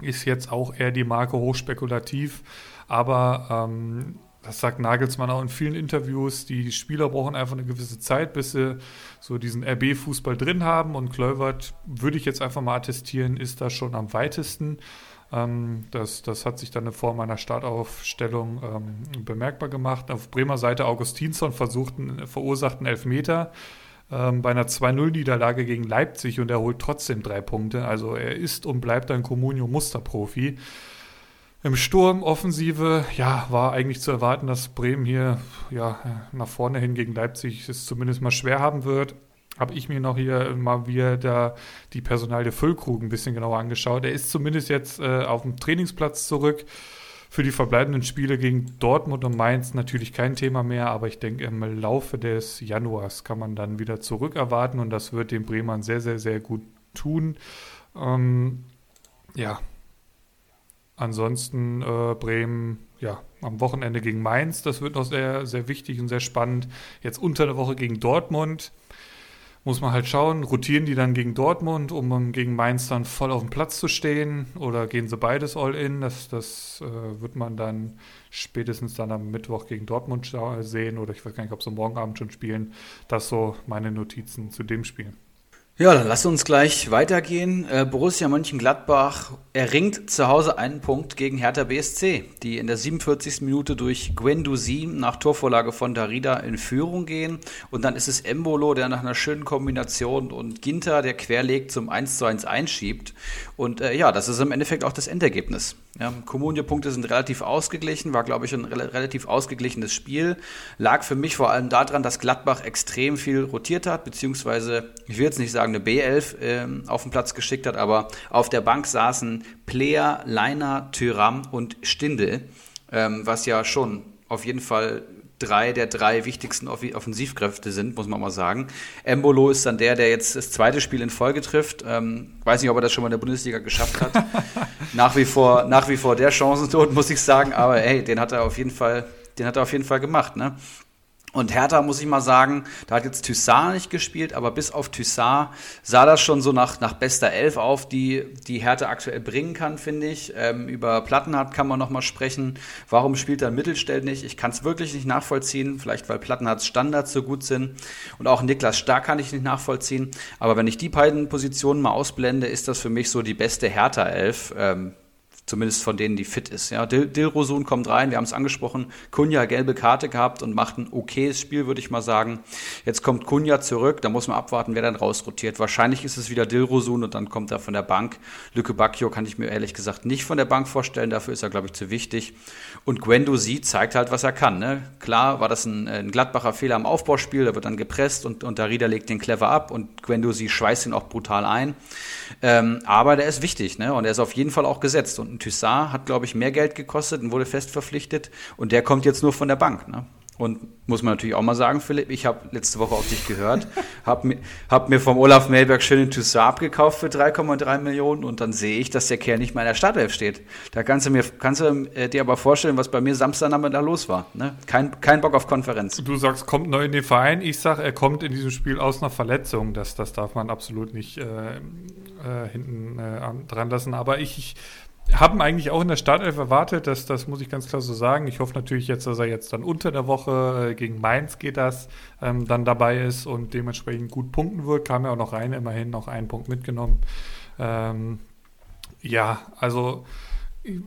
ist jetzt auch eher die Marke hochspekulativ. Aber ähm, das sagt Nagelsmann auch in vielen Interviews, die Spieler brauchen einfach eine gewisse Zeit, bis sie so diesen RB-Fußball drin haben. Und Klövert, würde ich jetzt einfach mal attestieren, ist da schon am weitesten. Ähm, das, das hat sich dann in Form einer Startaufstellung ähm, bemerkbar gemacht. Auf Bremer Seite Augustinsson versuchten, verursachten Elfmeter ähm, bei einer 2-0-Niederlage gegen Leipzig und er holt trotzdem drei Punkte. Also er ist und bleibt ein Comunio-Musterprofi. Im Sturm, Offensive, ja, war eigentlich zu erwarten, dass Bremen hier ja, nach vorne hin gegen Leipzig es zumindest mal schwer haben wird. Habe ich mir noch hier mal wieder da die Personalie Füllkrug ein bisschen genauer angeschaut. Er ist zumindest jetzt äh, auf dem Trainingsplatz zurück. Für die verbleibenden Spiele gegen Dortmund und Mainz natürlich kein Thema mehr, aber ich denke, im Laufe des Januars kann man dann wieder zurück erwarten und das wird den Bremern sehr, sehr, sehr gut tun. Ähm, ja, Ansonsten äh, Bremen, ja, am Wochenende gegen Mainz, das wird noch sehr, sehr wichtig und sehr spannend. Jetzt unter der Woche gegen Dortmund. Muss man halt schauen, rotieren die dann gegen Dortmund, um gegen Mainz dann voll auf dem Platz zu stehen oder gehen sie beides all in? Das, das äh, wird man dann spätestens dann am Mittwoch gegen Dortmund sehen oder ich weiß gar nicht, ob sie morgen Abend schon spielen. Das so meine Notizen zu dem Spiel. Ja, dann lass uns gleich weitergehen. Äh, Borussia Mönchengladbach erringt zu Hause einen Punkt gegen Hertha BSC, die in der 47. Minute durch Guendouzi nach Torvorlage von Darida in Führung gehen. Und dann ist es Embolo, der nach einer schönen Kombination und Ginter, der querlegt, zum 1 zu 1 einschiebt. Und äh, ja, das ist im Endeffekt auch das Endergebnis. Ja, Kommunio-Punkte sind relativ ausgeglichen, war, glaube ich, ein re relativ ausgeglichenes Spiel. Lag für mich vor allem daran, dass Gladbach extrem viel rotiert hat, beziehungsweise, ich will jetzt nicht sagen, eine B11 äh, auf den Platz geschickt hat, aber auf der Bank saßen Player, Leiner, Tyram und Stindel, ähm, was ja schon auf jeden Fall drei der drei wichtigsten Offensivkräfte sind, muss man mal sagen. Embolo ist dann der, der jetzt das zweite Spiel in Folge trifft. Ähm, weiß nicht, ob er das schon mal in der Bundesliga geschafft hat. nach wie vor, nach wie vor der Chancentod, muss ich sagen. Aber hey, den hat er auf jeden Fall, den hat er auf jeden Fall gemacht, ne? Und Hertha, muss ich mal sagen, da hat jetzt Toussaint nicht gespielt, aber bis auf Toussaint sah das schon so nach, nach bester Elf auf, die, die Hertha aktuell bringen kann, finde ich. Ähm, über Plattenhardt kann man nochmal sprechen. Warum spielt er Mittelstell nicht? Ich kann es wirklich nicht nachvollziehen. Vielleicht, weil Plattenhardts Standards so gut sind. Und auch Niklas Stark kann ich nicht nachvollziehen. Aber wenn ich die beiden Positionen mal ausblende, ist das für mich so die beste Hertha-Elf. Ähm, Zumindest von denen, die fit ist. Ja, Dil Dilrosun kommt rein, wir haben es angesprochen. Kunja gelbe Karte gehabt und macht ein okayes Spiel, würde ich mal sagen. Jetzt kommt Kunja zurück, da muss man abwarten, wer dann rausrotiert. Wahrscheinlich ist es wieder Dilrosun und dann kommt er von der Bank. Lücke Bacchio kann ich mir ehrlich gesagt nicht von der Bank vorstellen, dafür ist er, glaube ich, zu wichtig. Und Guendouzi zeigt halt, was er kann. Ne? Klar war das ein, ein Gladbacher Fehler im Aufbauspiel, da wird dann gepresst und, und Darida legt den clever ab und Guendouzi schweißt ihn auch brutal ein. Ähm, aber der ist wichtig ne? und er ist auf jeden Fall auch gesetzt. Und ein Toussaint hat, glaube ich, mehr Geld gekostet und wurde fest verpflichtet. Und der kommt jetzt nur von der Bank. Ne? Und muss man natürlich auch mal sagen, Philipp, ich habe letzte Woche auf dich gehört, habe mir, hab mir vom Olaf Melberg schön den Toussaint abgekauft für 3,3 Millionen und dann sehe ich, dass der Kerl nicht mal in der Startelf steht. Da kannst du, mir, kannst du äh, dir aber vorstellen, was bei mir Samstagnachmittag da los war. Ne? Kein, kein Bock auf Konferenz. Du sagst, kommt neu in den Verein. Ich sage, er kommt in diesem Spiel aus einer Verletzung. Das, das darf man absolut nicht äh, äh, hinten äh, dran lassen. Aber ich, ich haben eigentlich auch in der Startelf erwartet, dass, das muss ich ganz klar so sagen. Ich hoffe natürlich jetzt, dass er jetzt dann unter der Woche äh, gegen Mainz geht das, ähm, dann dabei ist und dementsprechend gut punkten wird. Kam ja auch noch rein, immerhin noch einen Punkt mitgenommen. Ähm, ja, also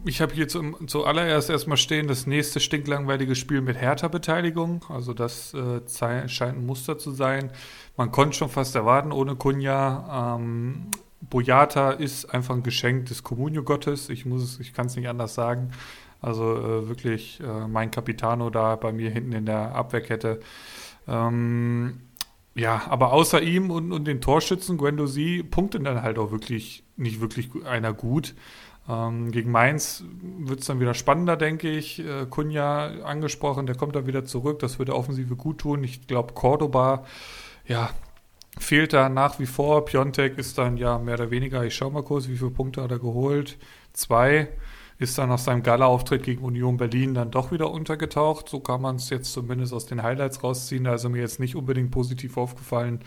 ich habe hier zum, zuallererst erstmal stehen, das nächste stinklangweilige Spiel mit Hertha-Beteiligung. Also das äh, scheint ein Muster zu sein. Man konnte schon fast erwarten ohne Kunja. Ähm, Boyata ist einfach ein Geschenk des Communio-Gottes. Ich muss es, ich kann es nicht anders sagen. Also äh, wirklich äh, mein Capitano da bei mir hinten in der Abwehrkette. Ähm, ja, aber außer ihm und, und den Torschützen, Guendouzi, punktet dann halt auch wirklich nicht wirklich einer gut. Ähm, gegen Mainz wird es dann wieder spannender, denke ich. Äh, Kunja angesprochen, der kommt dann wieder zurück. Das würde Offensive gut tun. Ich glaube, Cordoba, ja, fehlt da nach wie vor. Piontek ist dann ja mehr oder weniger, ich schaue mal kurz, wie viele Punkte hat er geholt? Zwei. Ist dann nach seinem Gala-Auftritt gegen Union Berlin dann doch wieder untergetaucht. So kann man es jetzt zumindest aus den Highlights rausziehen. Also mir jetzt nicht unbedingt positiv aufgefallen.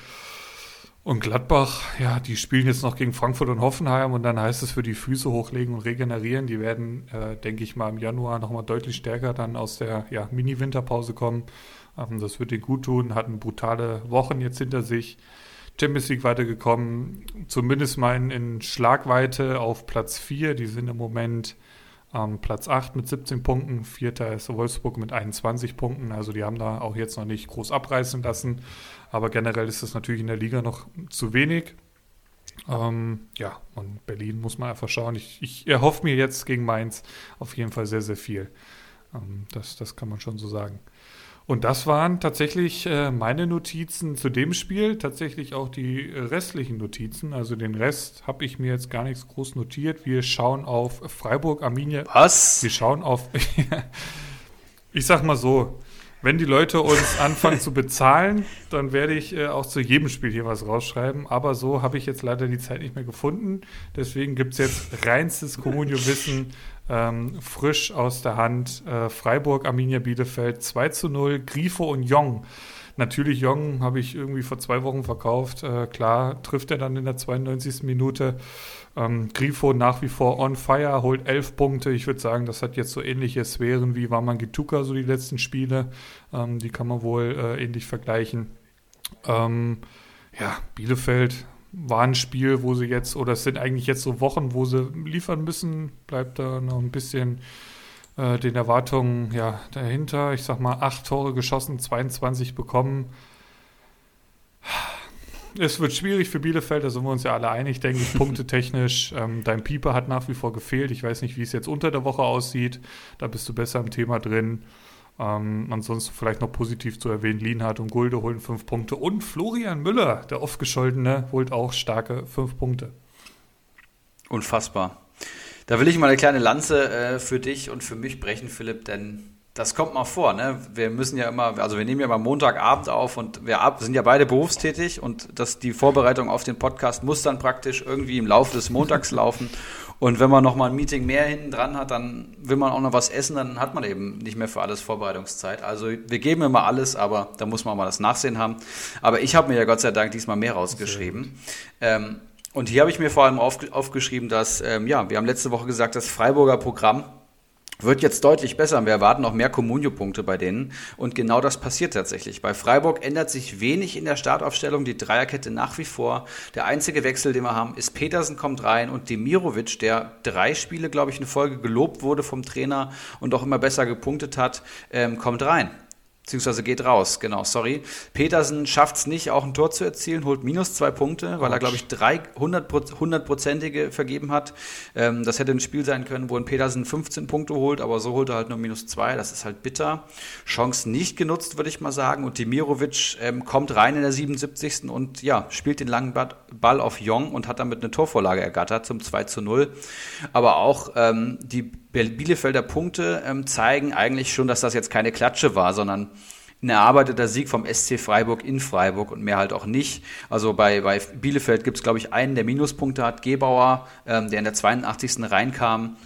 Und Gladbach, ja, die spielen jetzt noch gegen Frankfurt und Hoffenheim und dann heißt es für die Füße hochlegen und regenerieren. Die werden, äh, denke ich mal, im Januar nochmal deutlich stärker dann aus der ja, Mini-Winterpause kommen. Ähm, das wird ihnen gut tun, hatten brutale Wochen jetzt hinter sich. Champions League weitergekommen, zumindest mal in, in Schlagweite auf Platz 4. Die sind im Moment ähm, Platz 8 mit 17 Punkten, vierter ist Wolfsburg mit 21 Punkten. Also die haben da auch jetzt noch nicht groß abreißen lassen. Aber generell ist das natürlich in der Liga noch zu wenig. Ähm, ja, und Berlin muss man einfach schauen. Ich, ich erhoffe mir jetzt gegen Mainz auf jeden Fall sehr, sehr viel. Ähm, das, das kann man schon so sagen. Und das waren tatsächlich äh, meine Notizen zu dem Spiel, tatsächlich auch die restlichen Notizen. Also den Rest habe ich mir jetzt gar nichts groß notiert. Wir schauen auf Freiburg, Arminia. Was? Wir schauen auf. ich sag mal so, wenn die Leute uns anfangen zu bezahlen, dann werde ich äh, auch zu jedem Spiel hier was rausschreiben. Aber so habe ich jetzt leider die Zeit nicht mehr gefunden. Deswegen gibt es jetzt reinstes Communio-Wissen ähm, frisch aus der Hand. Äh, Freiburg, Arminia Bielefeld 2 zu 0, Grifo und Jong. Natürlich, Jong habe ich irgendwie vor zwei Wochen verkauft. Äh, klar, trifft er dann in der 92. Minute. Ähm, Grifo nach wie vor on fire, holt elf Punkte. Ich würde sagen, das hat jetzt so ähnliche Sphären wie Waman Gituka, so die letzten Spiele. Ähm, die kann man wohl äh, ähnlich vergleichen. Ähm, ja, Bielefeld war ein Spiel, wo sie jetzt, oder es sind eigentlich jetzt so Wochen, wo sie liefern müssen, bleibt da noch ein bisschen äh, den Erwartungen ja, dahinter. Ich sag mal, acht Tore geschossen, 22 bekommen. Es wird schwierig für Bielefeld, da sind wir uns ja alle einig, denke ich, punktetechnisch. Ähm, dein Pieper hat nach wie vor gefehlt. Ich weiß nicht, wie es jetzt unter der Woche aussieht. Da bist du besser im Thema drin. Ähm, ansonsten vielleicht noch positiv zu erwähnen, Lienhardt und Gulde holen fünf Punkte und Florian Müller, der oft gescholtene, holt auch starke fünf Punkte. Unfassbar. Da will ich mal eine kleine Lanze äh, für dich und für mich brechen, Philipp, denn das kommt mal vor, ne? Wir müssen ja immer, also wir nehmen ja mal Montagabend auf und wir sind ja beide berufstätig und das, die Vorbereitung auf den Podcast muss dann praktisch irgendwie im Laufe des Montags laufen. Und wenn man noch mal ein Meeting mehr hinten dran hat, dann will man auch noch was essen, dann hat man eben nicht mehr für alles Vorbereitungszeit. Also wir geben immer alles, aber da muss man mal das Nachsehen haben. Aber ich habe mir ja Gott sei Dank diesmal mehr rausgeschrieben. Ähm, und hier habe ich mir vor allem aufgeschrieben, dass, ähm, ja, wir haben letzte Woche gesagt, das Freiburger Programm wird jetzt deutlich besser. Wir erwarten noch mehr Comunio-Punkte bei denen. Und genau das passiert tatsächlich. Bei Freiburg ändert sich wenig in der Startaufstellung. Die Dreierkette nach wie vor. Der einzige Wechsel, den wir haben, ist Petersen kommt rein und Demirovic, der drei Spiele, glaube ich, in Folge gelobt wurde vom Trainer und auch immer besser gepunktet hat, ähm, kommt rein. Beziehungsweise geht raus, genau, sorry. Petersen schafft es nicht, auch ein Tor zu erzielen, holt minus zwei Punkte, weil er, glaube ich, drei hundertprozentige vergeben hat. Ähm, das hätte ein Spiel sein können, wo ein Petersen 15 Punkte holt, aber so holt er halt nur minus zwei. Das ist halt bitter. Chance nicht genutzt, würde ich mal sagen. Und Dimirovic ähm, kommt rein in der 77. und ja, spielt den langen Ball auf Jong und hat damit eine Torvorlage ergattert zum 2 zu 0. Aber auch ähm, die Bielefelder Punkte ähm, zeigen eigentlich schon, dass das jetzt keine Klatsche war, sondern ein erarbeiteter Sieg vom SC Freiburg in Freiburg und mehr halt auch nicht. Also bei, bei Bielefeld gibt es, glaube ich, einen, der Minuspunkte hat, Gebauer, ähm, der in der 82. reinkam.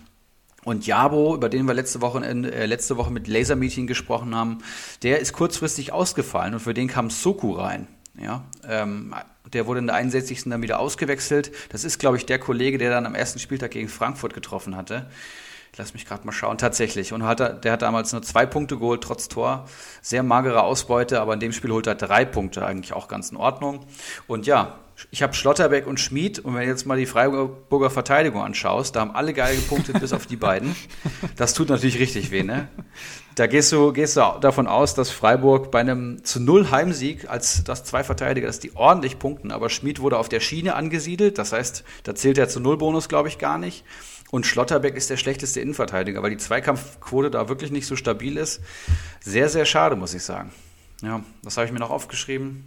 Und Jabo, über den wir letzte Woche, äh, letzte Woche mit Lasermeeting gesprochen haben, der ist kurzfristig ausgefallen und für den kam Soku rein. Ja, ähm, der wurde in der 61. dann wieder ausgewechselt. Das ist, glaube ich, der Kollege, der dann am ersten Spieltag gegen Frankfurt getroffen hatte lass mich gerade mal schauen, tatsächlich. Und hat, der hat damals nur zwei Punkte geholt, trotz Tor. Sehr magere Ausbeute, aber in dem Spiel holt er drei Punkte, eigentlich auch ganz in Ordnung. Und ja, ich habe Schlotterbeck und Schmid und wenn du jetzt mal die Freiburger Verteidigung anschaust, da haben alle geil gepunktet, bis auf die beiden. Das tut natürlich richtig weh, ne? Da gehst du, gehst du davon aus, dass Freiburg bei einem zu Null Heimsieg als das zwei Verteidiger, dass die ordentlich punkten, aber Schmid wurde auf der Schiene angesiedelt, das heißt, da zählt der zu Null Bonus, glaube ich, gar nicht. Und Schlotterbeck ist der schlechteste Innenverteidiger, weil die Zweikampfquote da wirklich nicht so stabil ist. Sehr, sehr schade, muss ich sagen. Ja, was habe ich mir noch aufgeschrieben?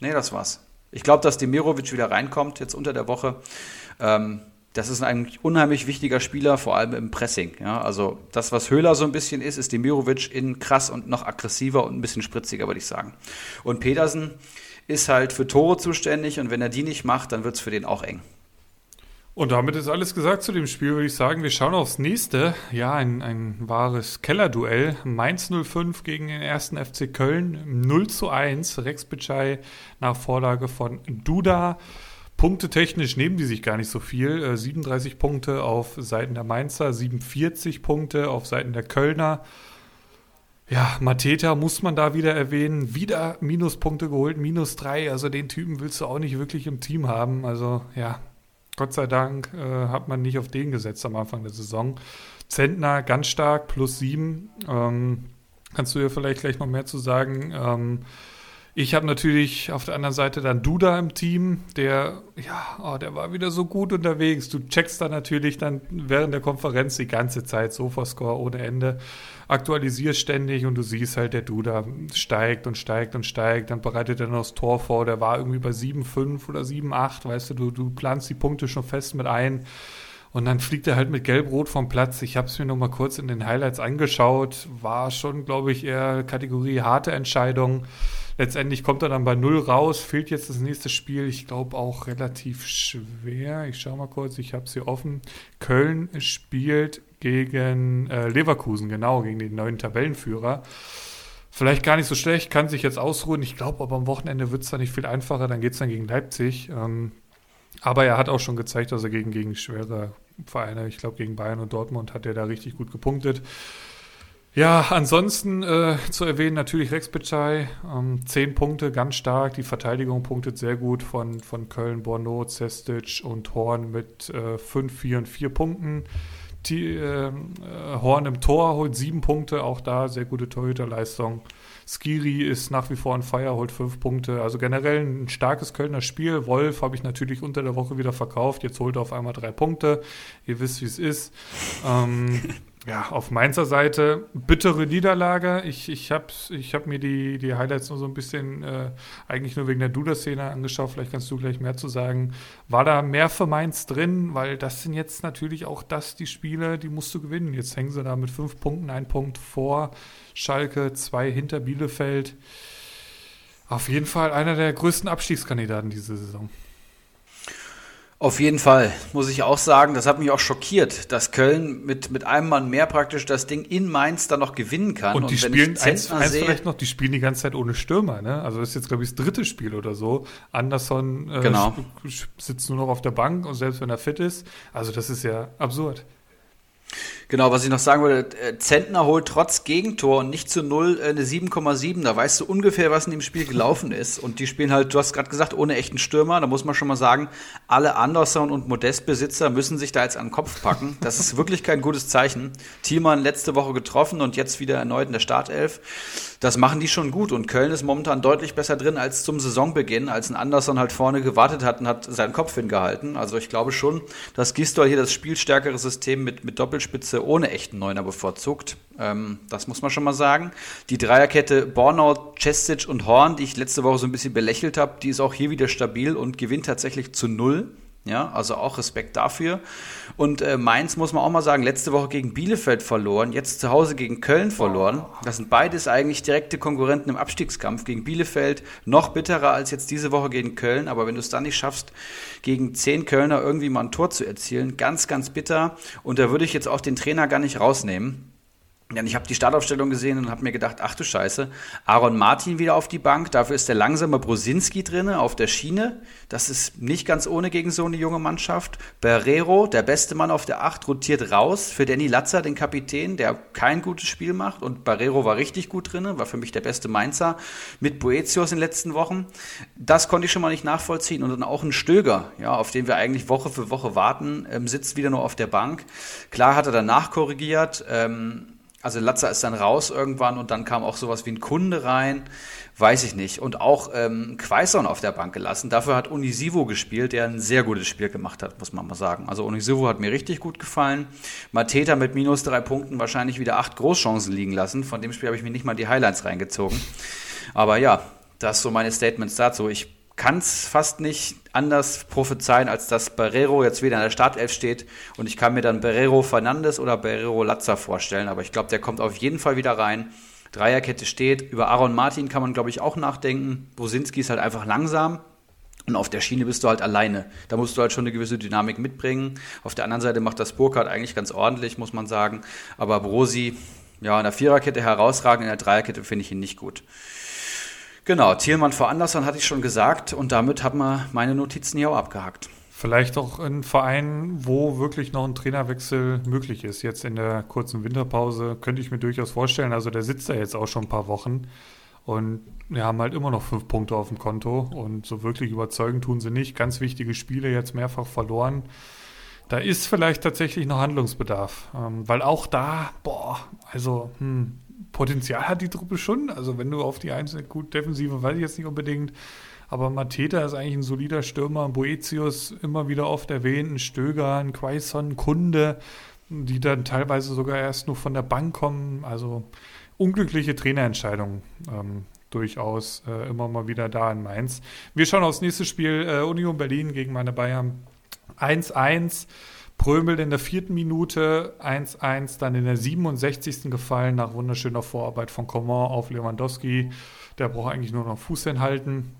Nee, das war's. Ich glaube, dass Demirovic wieder reinkommt, jetzt unter der Woche. Ähm, das ist ein unheimlich wichtiger Spieler, vor allem im Pressing. Ja, also das, was Höhler so ein bisschen ist, ist Demirovic in krass und noch aggressiver und ein bisschen spritziger, würde ich sagen. Und Pedersen ist halt für Tore zuständig und wenn er die nicht macht, dann wird es für den auch eng. Und damit ist alles gesagt zu dem Spiel, würde ich sagen. Wir schauen aufs nächste. Ja, ein, ein wahres Kellerduell. Mainz 05 gegen den ersten FC Köln. 0 zu 1. Rex Bitschei nach Vorlage von Duda. Punkte technisch nehmen die sich gar nicht so viel. 37 äh, Punkte auf Seiten der Mainzer, 47 Punkte auf Seiten der Kölner. Ja, Mateta muss man da wieder erwähnen. Wieder Minuspunkte geholt, minus drei. Also den Typen willst du auch nicht wirklich im Team haben. Also ja, Gott sei Dank äh, hat man nicht auf den gesetzt am Anfang der Saison. Zentner ganz stark, plus sieben. Ähm, kannst du ja vielleicht gleich noch mehr zu sagen. Ähm, ich habe natürlich auf der anderen Seite dann Duda im Team, der, ja, oh, der war wieder so gut unterwegs. Du checkst da natürlich dann während der Konferenz die ganze Zeit Sofascore ohne Ende, aktualisierst ständig und du siehst halt, der Duda steigt und steigt und steigt. Dann bereitet er noch das Tor vor, der war irgendwie bei 7,5 oder 7,8, weißt du, du, du planst die Punkte schon fest mit ein. Und dann fliegt er halt mit Gelb-Rot vom Platz. Ich habe es mir noch mal kurz in den Highlights angeschaut. War schon, glaube ich, eher Kategorie harte Entscheidung. Letztendlich kommt er dann bei null raus, fehlt jetzt das nächste Spiel. Ich glaube auch relativ schwer. Ich schaue mal kurz, ich habe es hier offen. Köln spielt gegen äh, Leverkusen, genau, gegen den neuen Tabellenführer. Vielleicht gar nicht so schlecht, kann sich jetzt ausruhen. Ich glaube, aber am Wochenende wird es dann nicht viel einfacher. Dann geht es dann gegen Leipzig. Ähm, aber er hat auch schon gezeigt, dass er gegen, gegen schwere Vereine, ich glaube gegen Bayern und Dortmund, hat er da richtig gut gepunktet. Ja, ansonsten äh, zu erwähnen natürlich Rex Bitschei, ähm, zehn Punkte, ganz stark. Die Verteidigung punktet sehr gut von, von Köln, Borno, Zestic und Horn mit äh, fünf, vier und vier Punkten. Die, äh, Horn im Tor holt sieben Punkte, auch da sehr gute Torhüterleistung. Skiri ist nach wie vor ein Feier, holt fünf Punkte. Also generell ein starkes Kölner Spiel. Wolf habe ich natürlich unter der Woche wieder verkauft. Jetzt holt er auf einmal drei Punkte. Ihr wisst, wie es ist. Ähm, Ja, auf Mainzer Seite bittere Niederlage. Ich, ich habe ich hab mir die, die Highlights nur so ein bisschen äh, eigentlich nur wegen der Duda-Szene angeschaut. Vielleicht kannst du gleich mehr zu sagen. War da mehr für Mainz drin? Weil das sind jetzt natürlich auch das, die Spiele, die musst du gewinnen. Jetzt hängen sie da mit fünf Punkten, ein Punkt vor Schalke, zwei hinter Bielefeld. Auf jeden Fall einer der größten Abstiegskandidaten diese Saison. Auf jeden Fall, muss ich auch sagen, das hat mich auch schockiert, dass Köln mit, mit einem Mann mehr praktisch das Ding in Mainz dann noch gewinnen kann. Und die und spielen, eins, eins sehe, vielleicht noch, die spielen die ganze Zeit ohne Stürmer, ne? Also das ist jetzt, glaube ich, das dritte Spiel oder so. Anderson äh, genau. sitzt nur noch auf der Bank und selbst wenn er fit ist, also das ist ja absurd. Genau, was ich noch sagen wollte, äh, Zentner holt trotz Gegentor und nicht zu null äh, eine 7,7. Da weißt du ungefähr, was in dem Spiel gelaufen ist. Und die spielen halt, du hast gerade gesagt, ohne echten Stürmer. Da muss man schon mal sagen, alle Anderson und Modestbesitzer müssen sich da jetzt an den Kopf packen. Das ist wirklich kein gutes Zeichen. Thielmann letzte Woche getroffen und jetzt wieder erneut in der Startelf. Das machen die schon gut. Und Köln ist momentan deutlich besser drin als zum Saisonbeginn, als ein Anderson halt vorne gewartet hat und hat seinen Kopf hingehalten. Also ich glaube schon, dass Gistol hier das spielstärkere System mit, mit Doppelspitze Spitze ohne echten Neuner bevorzugt. Ähm, das muss man schon mal sagen. Die Dreierkette Bornau, Cestic und Horn, die ich letzte Woche so ein bisschen belächelt habe, die ist auch hier wieder stabil und gewinnt tatsächlich zu null. Ja, also auch Respekt dafür. Und äh, Mainz muss man auch mal sagen, letzte Woche gegen Bielefeld verloren, jetzt zu Hause gegen Köln verloren. Das sind beides eigentlich direkte Konkurrenten im Abstiegskampf. Gegen Bielefeld noch bitterer als jetzt diese Woche gegen Köln. Aber wenn du es dann nicht schaffst, gegen zehn Kölner irgendwie mal ein Tor zu erzielen, ganz, ganz bitter. Und da würde ich jetzt auch den Trainer gar nicht rausnehmen. Ja, ich habe die Startaufstellung gesehen und habe mir gedacht, ach du Scheiße, Aaron Martin wieder auf die Bank, dafür ist der langsame Brosinski drinne auf der Schiene. Das ist nicht ganz ohne gegen so eine junge Mannschaft. Barrero, der beste Mann auf der Acht, rotiert raus für Danny Latzer, den Kapitän, der kein gutes Spiel macht. Und Barrero war richtig gut drinne, war für mich der beste Mainzer mit Boetius in den letzten Wochen. Das konnte ich schon mal nicht nachvollziehen. Und dann auch ein Stöger, ja, auf den wir eigentlich Woche für Woche warten, ähm, sitzt wieder nur auf der Bank. Klar hat er danach korrigiert. Ähm, also Latzer ist dann raus irgendwann und dann kam auch sowas wie ein Kunde rein, weiß ich nicht. Und auch ähm, Quaison auf der Bank gelassen. Dafür hat Unisivo gespielt, der ein sehr gutes Spiel gemacht hat, muss man mal sagen. Also Unisivo hat mir richtig gut gefallen. Mateta mit minus drei Punkten wahrscheinlich wieder acht Großchancen liegen lassen. Von dem Spiel habe ich mir nicht mal die Highlights reingezogen. Aber ja, das so meine Statements dazu. Ich kann es fast nicht anders prophezeien, als dass Barrero jetzt wieder in der Startelf steht. Und ich kann mir dann Barrero Fernandes oder Barrero Latza vorstellen. Aber ich glaube, der kommt auf jeden Fall wieder rein. Dreierkette steht. Über Aaron Martin kann man, glaube ich, auch nachdenken. Bosinski ist halt einfach langsam. Und auf der Schiene bist du halt alleine. Da musst du halt schon eine gewisse Dynamik mitbringen. Auf der anderen Seite macht das Burkhardt eigentlich ganz ordentlich, muss man sagen. Aber Brosi, ja, in der Viererkette herausragend, in der Dreierkette finde ich ihn nicht gut. Genau, Thielmann vor Anderson hatte ich schon gesagt und damit haben wir meine Notizen hier auch abgehakt. Vielleicht auch ein Verein, wo wirklich noch ein Trainerwechsel möglich ist. Jetzt in der kurzen Winterpause könnte ich mir durchaus vorstellen. Also der sitzt da jetzt auch schon ein paar Wochen und wir haben halt immer noch fünf Punkte auf dem Konto und so wirklich überzeugend tun sie nicht. Ganz wichtige Spiele jetzt mehrfach verloren. Da ist vielleicht tatsächlich noch Handlungsbedarf, ähm, weil auch da, boah, also hm, Potenzial hat die Truppe schon. Also wenn du auf die einzelne, gut, Defensive weiß ich jetzt nicht unbedingt, aber Mateta ist eigentlich ein solider Stürmer. Boetius immer wieder oft erwähnt, ein Stöger, ein Quaison, Kunde, die dann teilweise sogar erst nur von der Bank kommen. Also unglückliche Trainerentscheidungen ähm, durchaus äh, immer mal wieder da in Mainz. Wir schauen aufs nächste Spiel äh, Union Berlin gegen meine Bayern 1-1. Prömel in der vierten Minute 1-1, dann in der 67. gefallen nach wunderschöner Vorarbeit von Coman auf Lewandowski. Der braucht eigentlich nur noch Fuß hinhalten.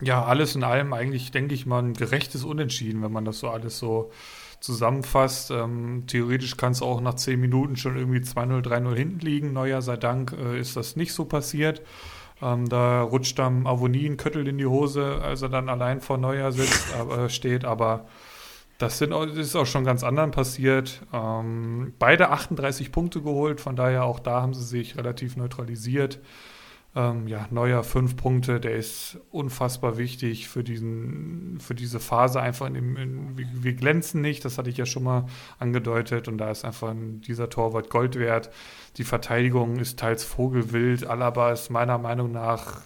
Ja, alles in allem eigentlich, denke ich mal, ein gerechtes Unentschieden, wenn man das so alles so zusammenfasst. Ähm, theoretisch kann es auch nach 10 Minuten schon irgendwie 2-0, 3-0 hinten liegen. Neuer sei Dank äh, ist das nicht so passiert. Ähm, da rutscht dann Avonie ein Köttel in die Hose, als er dann allein vor Neuer sitzt, aber, steht, aber das, sind, das ist auch schon ganz anderen passiert. Ähm, beide 38 Punkte geholt, von daher auch da haben sie sich relativ neutralisiert. Ähm, ja, neuer fünf Punkte, der ist unfassbar wichtig für, diesen, für diese Phase. Einfach in dem, in, wir, wir, glänzen nicht, das hatte ich ja schon mal angedeutet. Und da ist einfach dieser Torwart Gold wert. Die Verteidigung ist teils vogelwild. Alaba ist meiner Meinung nach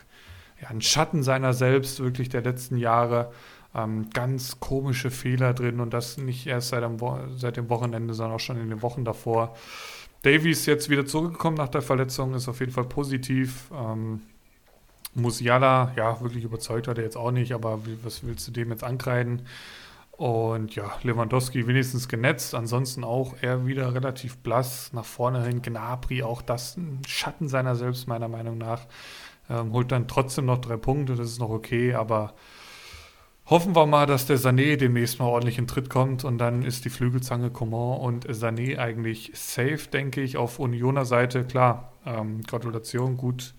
ja, ein Schatten seiner selbst, wirklich der letzten Jahre ähm, ganz komische Fehler drin und das nicht erst seit dem, seit dem Wochenende, sondern auch schon in den Wochen davor. Davies jetzt wieder zurückgekommen nach der Verletzung, ist auf jeden Fall positiv. Ähm, Musiala, ja, wirklich überzeugt hat er jetzt auch nicht, aber was willst du dem jetzt ankreiden? Und ja, Lewandowski wenigstens genetzt, ansonsten auch er wieder relativ blass nach vorne hin. Gnabry, auch das ein Schatten seiner selbst, meiner Meinung nach. Ähm, holt dann trotzdem noch drei Punkte, das ist noch okay, aber Hoffen wir mal, dass der Sané demnächst mal ordentlich in Tritt kommt und dann ist die Flügelzange Coman und Sané eigentlich safe, denke ich, auf Unioner Seite. Klar, ähm, Gratulation, gut,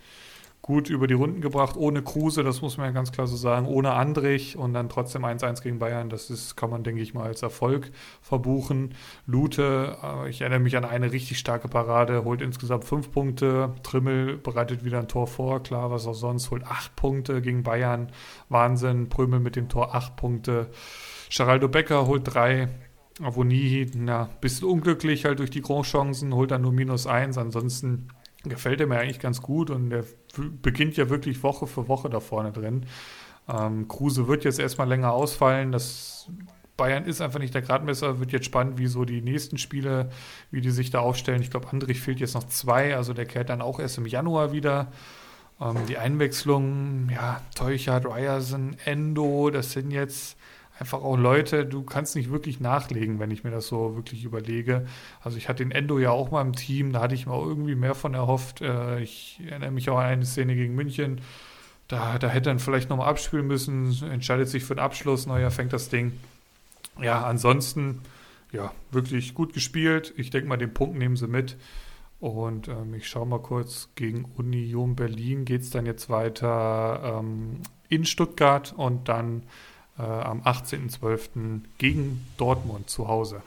gut über die Runden gebracht, ohne Kruse, das muss man ja ganz klar so sagen, ohne Andrich und dann trotzdem 1-1 gegen Bayern. Das ist, kann man, denke ich mal, als Erfolg verbuchen. Lute, äh, ich erinnere mich an eine richtig starke Parade, holt insgesamt fünf Punkte. Trimmel bereitet wieder ein Tor vor, klar, was auch sonst, holt acht Punkte gegen Bayern. Wahnsinn, Prömel mit dem Tor acht Punkte. Geraldo Becker holt drei. Avoni, na, bisschen unglücklich halt durch die Großchancen, holt dann nur minus eins. Ansonsten gefällt er mir eigentlich ganz gut und der beginnt ja wirklich Woche für Woche da vorne drin. Ähm, Kruse wird jetzt erstmal länger ausfallen. Das Bayern ist einfach nicht der Gradmesser. Wird jetzt spannend, wie so die nächsten Spiele, wie die sich da aufstellen. Ich glaube, Andrich fehlt jetzt noch zwei, also der kehrt dann auch erst im Januar wieder. Ähm, die Einwechslung, ja, Teuchert, Ryerson, Endo, das sind jetzt einfach auch Leute, du kannst nicht wirklich nachlegen, wenn ich mir das so wirklich überlege. Also ich hatte den Endo ja auch mal im Team, da hatte ich mir auch irgendwie mehr von erhofft. Äh, ich erinnere mich auch an eine Szene gegen München. Da, da hätte er vielleicht nochmal abspielen müssen, entscheidet sich für den Abschluss, neuer fängt das Ding. Ja, ansonsten, ja, wirklich gut gespielt. Ich denke mal, den Punkt nehmen sie mit. Und ähm, ich schaue mal kurz, gegen Union Berlin geht es dann jetzt weiter ähm, in Stuttgart und dann äh, am 18.12. gegen Dortmund zu Hause.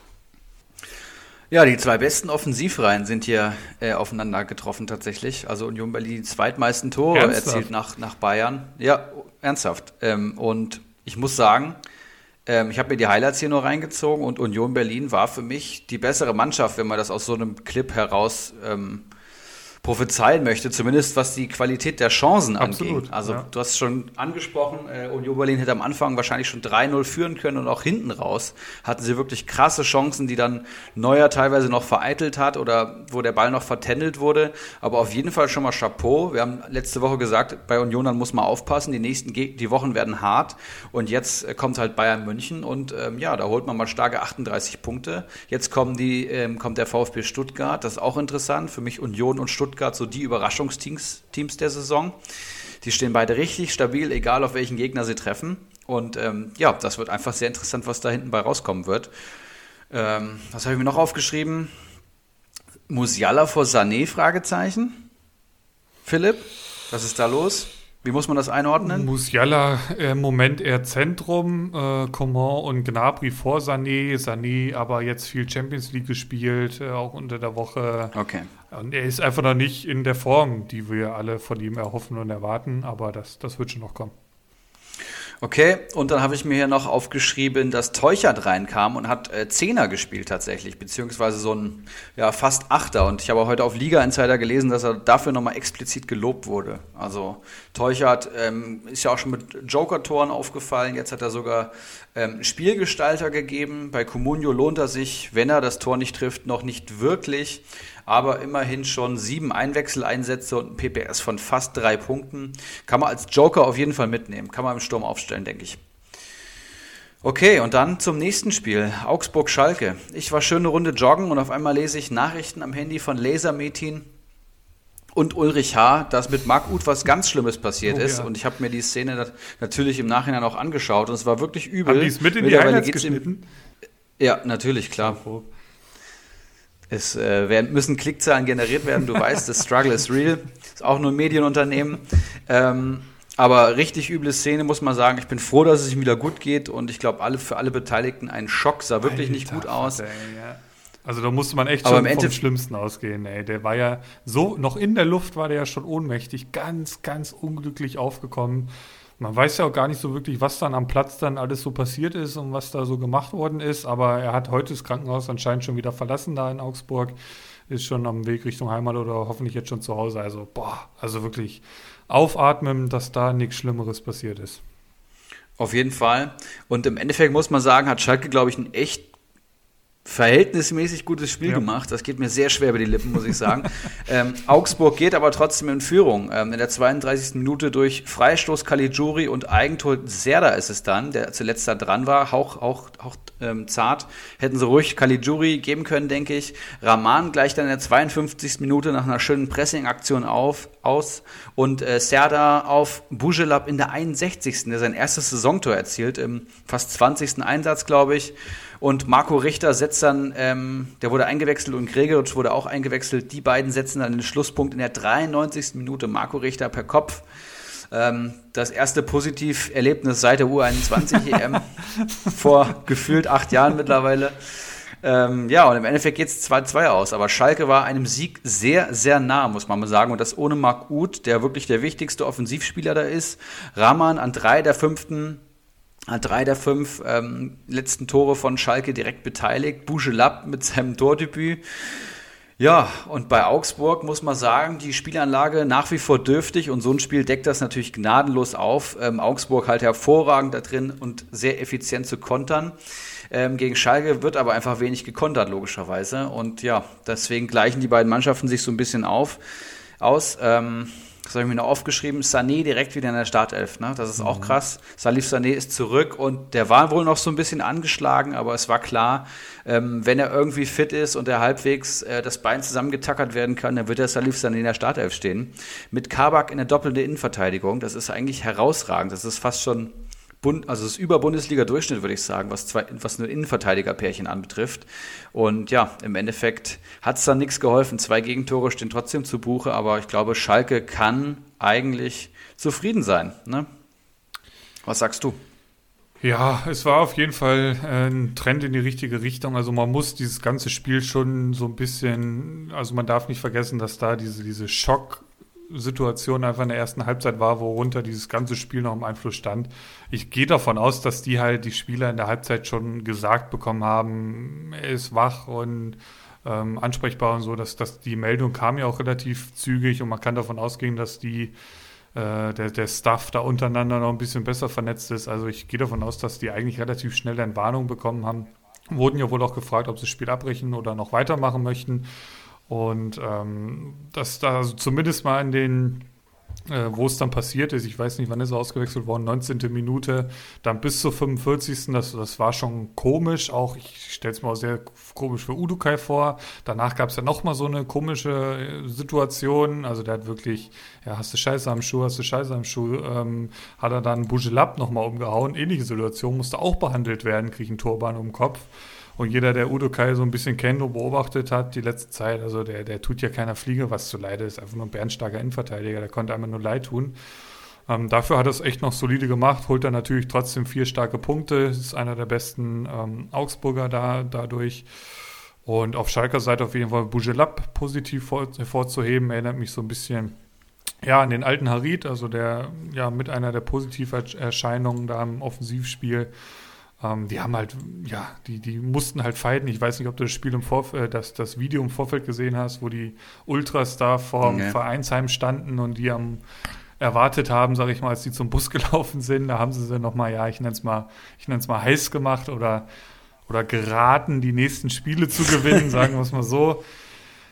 Ja, die zwei besten Offensivreihen sind hier äh, aufeinander getroffen tatsächlich. Also Union Berlin die zweitmeisten Tore ernsthaft? erzielt nach, nach Bayern. Ja, ernsthaft. Ähm, und ich muss sagen, ähm, ich habe mir die Highlights hier nur reingezogen und Union Berlin war für mich die bessere Mannschaft, wenn man das aus so einem Clip heraus ähm, prophezeien möchte, zumindest was die Qualität der Chancen Absolut, angeht. Also ja. du hast schon angesprochen, äh, Union Berlin hätte am Anfang wahrscheinlich schon 3-0 führen können und auch hinten raus hatten sie wirklich krasse Chancen, die dann Neuer teilweise noch vereitelt hat oder wo der Ball noch vertändelt wurde. Aber auf jeden Fall schon mal Chapeau. Wir haben letzte Woche gesagt, bei Union dann muss man aufpassen, die nächsten Ge die Wochen werden hart und jetzt äh, kommt halt Bayern München und ähm, ja, da holt man mal starke 38 Punkte. Jetzt kommen die, ähm, kommt der VfB Stuttgart, das ist auch interessant. Für mich Union und Stuttgart Stuttgart so die Überraschungsteams Teams der Saison. Die stehen beide richtig stabil, egal auf welchen Gegner sie treffen. Und ähm, ja, das wird einfach sehr interessant, was da hinten bei rauskommen wird. Ähm, was habe ich mir noch aufgeschrieben? Musiala vor Sané? Fragezeichen. Philipp, was ist da los? Wie muss man das einordnen? Musiala im Moment eher Zentrum, äh, Coman und Gnabry vor Sané. Sané aber jetzt viel Champions League gespielt, äh, auch unter der Woche. Okay. Und er ist einfach noch nicht in der Form, die wir alle von ihm erhoffen und erwarten, aber das, das wird schon noch kommen. Okay, und dann habe ich mir hier noch aufgeschrieben, dass Teuchert reinkam und hat äh, Zehner gespielt tatsächlich, beziehungsweise so ein ja, fast Achter. Und ich habe heute auf Liga Insider gelesen, dass er dafür nochmal explizit gelobt wurde. Also Teuchert ähm, ist ja auch schon mit Joker-Toren aufgefallen. Jetzt hat er sogar ähm, Spielgestalter gegeben. Bei Comunio lohnt er sich, wenn er das Tor nicht trifft, noch nicht wirklich aber immerhin schon sieben Einwechseleinsätze und ein PPS von fast drei Punkten. Kann man als Joker auf jeden Fall mitnehmen. Kann man im Sturm aufstellen, denke ich. Okay, und dann zum nächsten Spiel. Augsburg-Schalke. Ich war schöne Runde joggen und auf einmal lese ich Nachrichten am Handy von Lasermetin und Ulrich H., dass mit Marc Uth was ganz Schlimmes passiert oh, ist. Ja. Und ich habe mir die Szene natürlich im Nachhinein auch angeschaut und es war wirklich übel. Haben die es mit in die Highlights geschnitten? ja, natürlich, klar. Oh. Es äh, werden, müssen Klickzahlen generiert werden. Du weißt, das Struggle is real. Ist auch nur ein Medienunternehmen. Ähm, aber richtig üble Szene, muss man sagen. Ich bin froh, dass es ihm wieder gut geht. Und ich glaube, alle, für alle Beteiligten ein Schock. Sah wirklich Alter, nicht gut aus. Vater, ja. Also da musste man echt aber schon vom Schlimmsten ausgehen. Ey. Der war ja so, noch in der Luft war der ja schon ohnmächtig. Ganz, ganz unglücklich aufgekommen. Man weiß ja auch gar nicht so wirklich, was dann am Platz dann alles so passiert ist und was da so gemacht worden ist. Aber er hat heute das Krankenhaus anscheinend schon wieder verlassen da in Augsburg. Ist schon am Weg Richtung Heimat oder hoffentlich jetzt schon zu Hause. Also, boah, also wirklich aufatmen, dass da nichts Schlimmeres passiert ist. Auf jeden Fall. Und im Endeffekt muss man sagen, hat Schalke, glaube ich, einen echt verhältnismäßig gutes Spiel ja. gemacht. Das geht mir sehr schwer über die Lippen, muss ich sagen. ähm, Augsburg geht aber trotzdem in Führung. Ähm, in der 32. Minute durch Freistoß Caligiuri und Eigentor Serda ist es dann, der zuletzt da dran war, auch, auch, auch ähm, zart. Hätten sie ruhig Caligiuri geben können, denke ich. Rahman gleich dann in der 52. Minute nach einer schönen Pressing-Aktion auf, aus und äh, Serda auf Bujelab in der 61. der sein erstes Saisontor erzielt, im fast 20. Einsatz, glaube ich. Und Marco Richter setzt dann, ähm, der wurde eingewechselt und Gregoritsch wurde auch eingewechselt. Die beiden setzen dann den Schlusspunkt in der 93. Minute. Marco Richter per Kopf. Ähm, das erste Positiverlebnis seit der U21 EM vor gefühlt acht Jahren mittlerweile. Ähm, ja, und im Endeffekt geht es 2-2 aus. Aber Schalke war einem Sieg sehr, sehr nah, muss man mal sagen. Und das ohne Marc Uth, der wirklich der wichtigste Offensivspieler da ist. Rahman an drei der fünften hat drei der fünf ähm, letzten Tore von Schalke direkt beteiligt. Bougelab mit seinem Tordebüt. Ja, und bei Augsburg muss man sagen, die Spielanlage nach wie vor dürftig und so ein Spiel deckt das natürlich gnadenlos auf. Ähm, Augsburg halt hervorragend da drin und sehr effizient zu kontern. Ähm, gegen Schalke wird aber einfach wenig gekontert, logischerweise. Und ja, deswegen gleichen die beiden Mannschaften sich so ein bisschen auf, aus. Ähm, das habe ich mir noch aufgeschrieben, Sané direkt wieder in der Startelf. Ne? Das ist auch mhm. krass. Salif Sané ist zurück und der war wohl noch so ein bisschen angeschlagen, aber es war klar, ähm, wenn er irgendwie fit ist und er halbwegs äh, das Bein zusammengetackert werden kann, dann wird der Salif Sané in der Startelf stehen. Mit Kabak in der doppelten Innenverteidigung, das ist eigentlich herausragend. Das ist fast schon Bund, also ist über Bundesliga-Durchschnitt, würde ich sagen, was, zwei, was nur Innenverteidigerpärchen anbetrifft. Und ja, im Endeffekt hat es dann nichts geholfen. Zwei Gegentore stehen trotzdem zu Buche, aber ich glaube, Schalke kann eigentlich zufrieden sein. Ne? Was sagst du? Ja, es war auf jeden Fall äh, ein Trend in die richtige Richtung. Also man muss dieses ganze Spiel schon so ein bisschen, also man darf nicht vergessen, dass da diese, diese Schock Situation einfach in der ersten Halbzeit war, worunter dieses ganze Spiel noch im Einfluss stand. Ich gehe davon aus, dass die halt die Spieler in der Halbzeit schon gesagt bekommen haben, er ist wach und ähm, ansprechbar und so, dass, dass die Meldung kam ja auch relativ zügig und man kann davon ausgehen, dass die äh, der, der Staff da untereinander noch ein bisschen besser vernetzt ist. Also ich gehe davon aus, dass die eigentlich relativ schnell eine Warnung bekommen haben. Wurden ja wohl auch gefragt, ob sie das Spiel abbrechen oder noch weitermachen möchten. Und ähm, dass da also zumindest mal in den, äh, wo es dann passiert ist, ich weiß nicht, wann ist er ausgewechselt worden, 19. Minute, dann bis zur 45. Das, das war schon komisch. Auch ich stelle es mir auch sehr komisch für Udukai vor. Danach gab es ja nochmal so eine komische äh, Situation. Also der hat wirklich, ja, hast du Scheiße am Schuh, hast du Scheiße am Schuh, ähm, hat er dann Bujelab nochmal umgehauen. Ähnliche Situation, musste auch behandelt werden, kriegt einen Turban um den Kopf. Und jeder, der Udo Kai so ein bisschen kennt und beobachtet hat die letzte Zeit, also der, der tut ja keiner Fliege was zu leide, ist einfach nur ein bärenstarker Innenverteidiger, der konnte einmal nur leid tun. Ähm, dafür hat er es echt noch solide gemacht, holt er natürlich trotzdem vier starke Punkte, ist einer der besten ähm, Augsburger da dadurch. Und auf Schalker Seite auf jeden Fall Bujelab positiv hervorzuheben, erinnert mich so ein bisschen ja, an den alten Harit, also der ja mit einer der positiven Erscheinungen da im Offensivspiel. Ähm, die haben halt, ja, die, die mussten halt fighten. Ich weiß nicht, ob du das Spiel im Vorfeld, äh, das, das Video im Vorfeld gesehen hast, wo die Ultras da vor dem Vereinsheim standen und die am erwartet haben, sage ich mal, als die zum Bus gelaufen sind. Da haben sie sie nochmal, ja, ich nenne es mal, ich nenne es mal heiß gemacht oder, oder geraten, die nächsten Spiele zu gewinnen, sagen wir es mal so.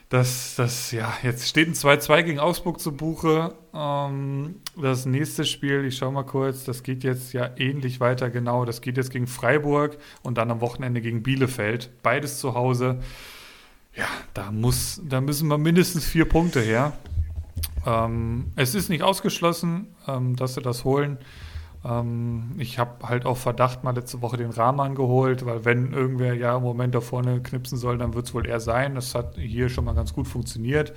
Das, das, ja, jetzt steht ein 2-2 gegen Augsburg zu Buche. Ähm, das nächste Spiel, ich schau mal kurz, das geht jetzt ja ähnlich weiter, genau. Das geht jetzt gegen Freiburg und dann am Wochenende gegen Bielefeld. Beides zu Hause. Ja, da muss, da müssen wir mindestens vier Punkte her. Ähm, es ist nicht ausgeschlossen, ähm, dass sie das holen. Ähm, ich habe halt auch Verdacht mal letzte Woche den Rahman geholt, weil wenn irgendwer ja im Moment da vorne knipsen soll, dann wird es wohl er sein. Das hat hier schon mal ganz gut funktioniert.